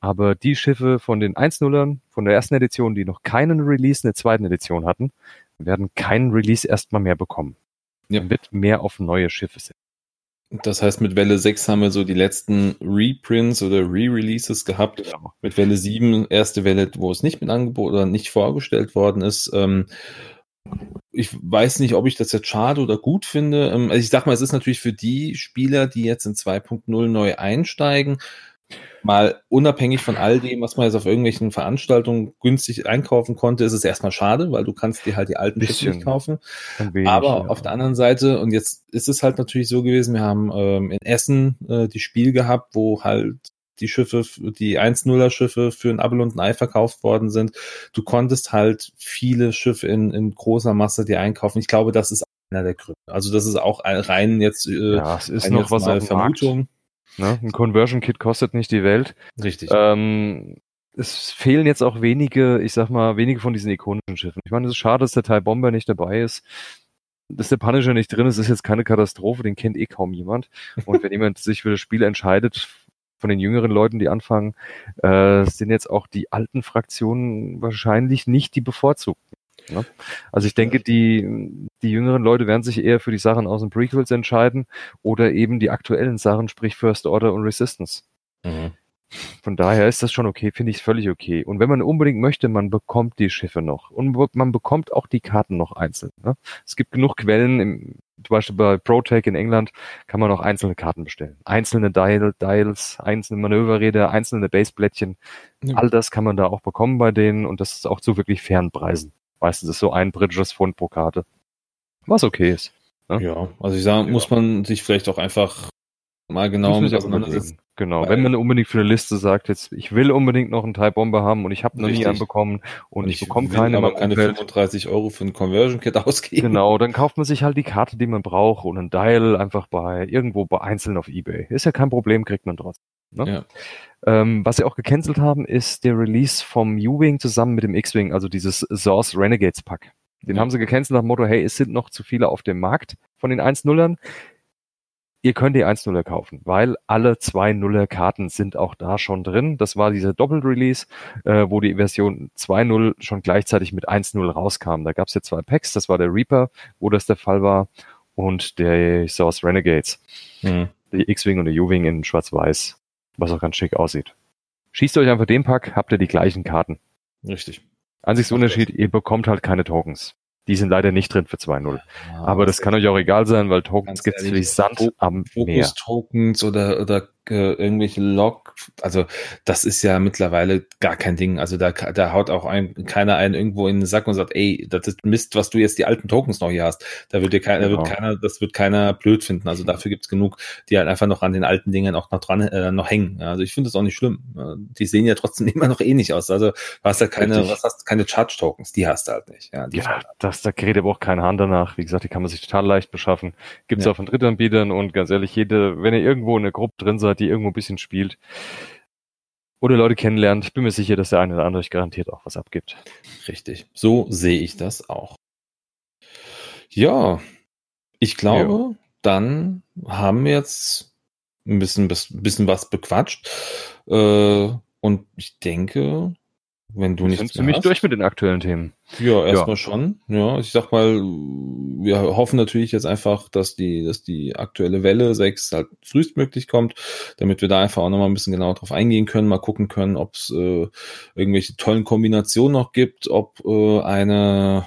Aber die Schiffe von den 1.0ern, von der ersten Edition, die noch keinen Release in der zweiten Edition hatten, werden keinen Release erstmal mehr bekommen. Ja. Man wird mehr auf neue Schiffe setzen. Das heißt, mit Welle 6 haben wir so die letzten Reprints oder Re-Releases gehabt. Genau. Mit Welle 7, erste Welle, wo es nicht mit angeboten oder nicht vorgestellt worden ist. Ähm, ich weiß nicht, ob ich das jetzt schade oder gut finde. Ähm, also ich sag mal, es ist natürlich für die Spieler, die jetzt in 2.0 neu einsteigen, mal unabhängig von all dem, was man jetzt auf irgendwelchen Veranstaltungen günstig einkaufen konnte, ist es erstmal schade, weil du kannst dir halt die alten Schiffe nicht kaufen. Wenig, Aber ja. auf der anderen Seite, und jetzt ist es halt natürlich so gewesen, wir haben ähm, in Essen äh, die Spiel gehabt, wo halt die Schiffe, die 1-0er Schiffe für ein Abel und ein Ei verkauft worden sind. Du konntest halt viele Schiffe in, in großer Masse dir einkaufen. Ich glaube, das ist einer der Gründe. Also das ist auch rein jetzt äh, ja, es ist noch was auf Vermutung. Ne? Ein Conversion Kit kostet nicht die Welt. Richtig. Ähm, es fehlen jetzt auch wenige, ich sag mal, wenige von diesen ikonischen Schiffen. Ich meine, es ist schade, dass der Teil Bomber nicht dabei ist. Dass der Punisher nicht drin ist, ist jetzt keine Katastrophe, den kennt eh kaum jemand. Und wenn <laughs> jemand sich für das Spiel entscheidet, von den jüngeren Leuten, die anfangen, äh, sind jetzt auch die alten Fraktionen wahrscheinlich nicht die bevorzugten. Ne? Also ich denke, die, die jüngeren Leute werden sich eher für die Sachen aus den Prequels entscheiden oder eben die aktuellen Sachen, sprich First Order und Resistance. Mhm. Von daher ist das schon okay, finde ich völlig okay. Und wenn man unbedingt möchte, man bekommt die Schiffe noch. Und man bekommt auch die Karten noch einzeln. Ne? Es gibt genug Quellen, im, zum Beispiel bei ProTech in England kann man auch einzelne Karten bestellen. Einzelne Dial, Dials, einzelne Manöverräder, einzelne Baseblättchen. Ja. All das kann man da auch bekommen bei denen und das ist auch zu wirklich fairen Preisen. Meistens ist so ein britisches Pfund pro Karte. Was okay ist. Ne? Ja, also ich sage, ja. muss man sich vielleicht auch einfach mal genau mit auseinandersetzen. Genau, wenn man unbedingt für eine Liste sagt, jetzt ich will unbedingt noch einen Type Bomber haben und ich habe noch nie einen bekommen und, und ich, ich bekomme keine, aber keine 35 Euro für ein Conversion Kit <laughs> ausgeben. Genau, dann kauft man sich halt die Karte, die man braucht und ein Dial einfach bei irgendwo bei einzeln auf eBay. Ist ja kein Problem, kriegt man trotzdem. Ne? Ja. Ähm, was sie auch gecancelt haben, ist der Release vom U-Wing zusammen mit dem X-Wing, also dieses Source Renegades Pack. Den ja. haben sie gecancelt nach dem Motto, hey, es sind noch zu viele auf dem Markt von den 1-Nullern ihr könnt die 1.0er kaufen, weil alle 2.0er Karten sind auch da schon drin. Das war dieser Doppel-Release, äh, wo die Version 2.0 schon gleichzeitig mit 1.0 rauskam. Da gab es ja zwei Packs, das war der Reaper, wo das der Fall war, und der Source Renegades. Mhm. Die X-Wing und der U-Wing in schwarz-weiß, was auch ganz schick aussieht. Schießt euch einfach den Pack, habt ihr die gleichen Karten. Richtig. Einziges Unterschied, ihr bekommt halt keine Tokens. Die sind leider nicht drin für 2.0. Ja, Aber das kann euch auch egal sein, weil Tokens gibt es wie Sand am Meer. Fokus-Tokens oder, oder äh, irgendwelche Log, also das ist ja mittlerweile gar kein Ding. Also da, da haut auch ein, keiner einen irgendwo in den Sack und sagt, ey, das ist Mist, was du jetzt die alten Tokens noch hier hast. Da wird dir keiner, genau. wird keiner, das wird keiner blöd finden. Also dafür gibt's genug, die halt einfach noch an den alten Dingen auch noch dran, äh, noch hängen. Also ich finde das auch nicht schlimm. Die sehen ja trotzdem <laughs> immer noch ähnlich aus. Also du hast ja keine, Richtig. was hast keine Charge-Tokens, die hast du halt nicht. Ja, ja halt. das, da gerät aber auch kein Hand danach. Wie gesagt, die kann man sich total leicht beschaffen. Gibt's ja. auch von Drittanbietern und ganz ehrlich, jede, wenn ihr irgendwo in der Gruppe drin seid, die irgendwo ein bisschen spielt oder Leute kennenlernt, ich bin mir sicher, dass der eine oder andere euch garantiert auch was abgibt. Richtig. So sehe ich das auch. Ja, ich glaube, ja. dann haben wir jetzt ein bisschen, bisschen was bequatscht. Äh, und ich denke, wenn du nicht. Sind ziemlich durch mit den aktuellen Themen. Ja, erstmal ja. schon. Ja, ich sag mal, wir hoffen natürlich jetzt einfach, dass die, dass die aktuelle Welle 6 halt frühestmöglich kommt, damit wir da einfach auch nochmal ein bisschen genauer drauf eingehen können, mal gucken können, ob es äh, irgendwelche tollen Kombinationen noch gibt, ob äh, eine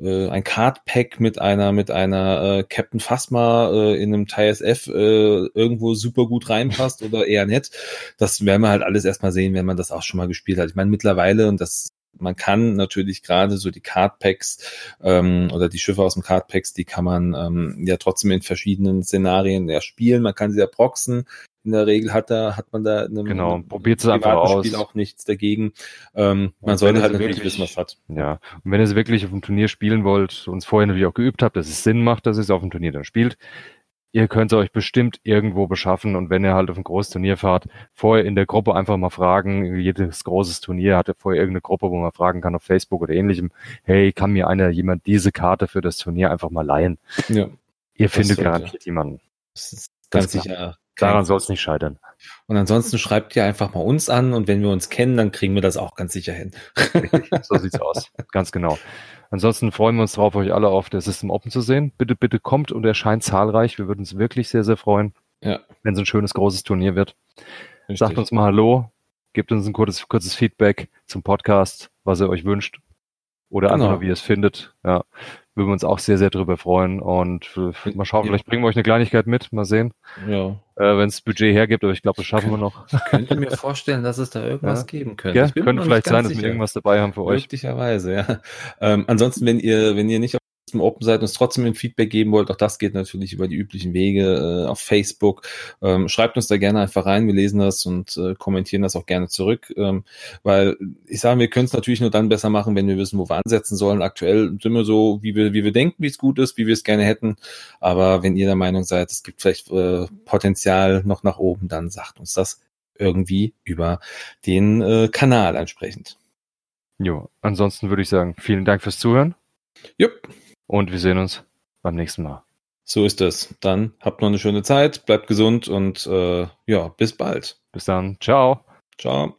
äh, ein Card Pack mit einer mit einer äh, Captain Phasma äh, in einem TSF äh, irgendwo super gut reinpasst oder eher nett. Das werden wir halt alles erstmal sehen, wenn man das auch schon mal gespielt hat. Ich meine mittlerweile und das man kann natürlich gerade so die Card Packs ähm, oder die Schiffe aus dem Card Packs, die kann man ähm, ja trotzdem in verschiedenen Szenarien ja spielen. Man kann sie ja proxen in der Regel hat da hat man da in einem, genau, probiert es einfach aus. Spiel auch nichts dagegen. Ähm, man sollte halt natürlich wirklich, wissen, was hat. Ja, und wenn ihr es wirklich auf dem Turnier spielen wollt und es vorher natürlich auch geübt habt, dass es Sinn macht, dass ihr es auf dem Turnier dann spielt, ihr könnt es euch bestimmt irgendwo beschaffen und wenn ihr halt auf ein großes Turnier fahrt, vorher in der Gruppe einfach mal fragen, jedes großes Turnier hat ja vorher irgendeine Gruppe, wo man fragen kann auf Facebook oder ähnlichem, hey, kann mir einer jemand diese Karte für das Turnier einfach mal leihen? Ja. Ihr findet garantiert jemanden. Das ist ganz sicher Daran soll es nicht scheitern. Und ansonsten schreibt ihr einfach mal uns an und wenn wir uns kennen, dann kriegen wir das auch ganz sicher hin. <laughs> so sieht's aus. Ganz genau. Ansonsten freuen wir uns darauf, euch alle auf der System Open zu sehen. Bitte, bitte kommt und erscheint zahlreich. Wir würden uns wirklich sehr, sehr freuen, ja. wenn es ein schönes, großes Turnier wird. Richtig. Sagt uns mal Hallo, gebt uns ein kurzes, kurzes Feedback zum Podcast, was ihr euch wünscht. Oder genau. einfach, wie ihr es findet. Ja würden wir uns auch sehr, sehr drüber freuen. Und mal schauen, ja. vielleicht bringen wir euch eine Kleinigkeit mit, mal sehen. Ja. Äh, Wenn es Budget hergibt, aber ich glaube, das schaffen wir noch. Ich könnte mir <laughs> vorstellen, dass es da irgendwas ja. geben könnte. Ja, könnte vielleicht sein, dass wir irgendwas dabei haben für euch. Möglicherweise, ja. Ähm, ansonsten, wenn ihr, wenn ihr nicht auf zum Open seid und uns trotzdem ein Feedback geben wollt, auch das geht natürlich über die üblichen Wege äh, auf Facebook. Ähm, schreibt uns da gerne einfach rein, wir lesen das und äh, kommentieren das auch gerne zurück, ähm, weil ich sage, wir können es natürlich nur dann besser machen, wenn wir wissen, wo wir ansetzen sollen. Aktuell sind wir so, wie wir, wie wir denken, wie es gut ist, wie wir es gerne hätten. Aber wenn ihr der Meinung seid, es gibt vielleicht äh, Potenzial noch nach oben, dann sagt uns das irgendwie über den äh, Kanal entsprechend. Jo, ansonsten würde ich sagen, vielen Dank fürs Zuhören. Jupp. Und wir sehen uns beim nächsten Mal. So ist es. Dann habt noch eine schöne Zeit, bleibt gesund und äh, ja, bis bald. Bis dann. Ciao. Ciao.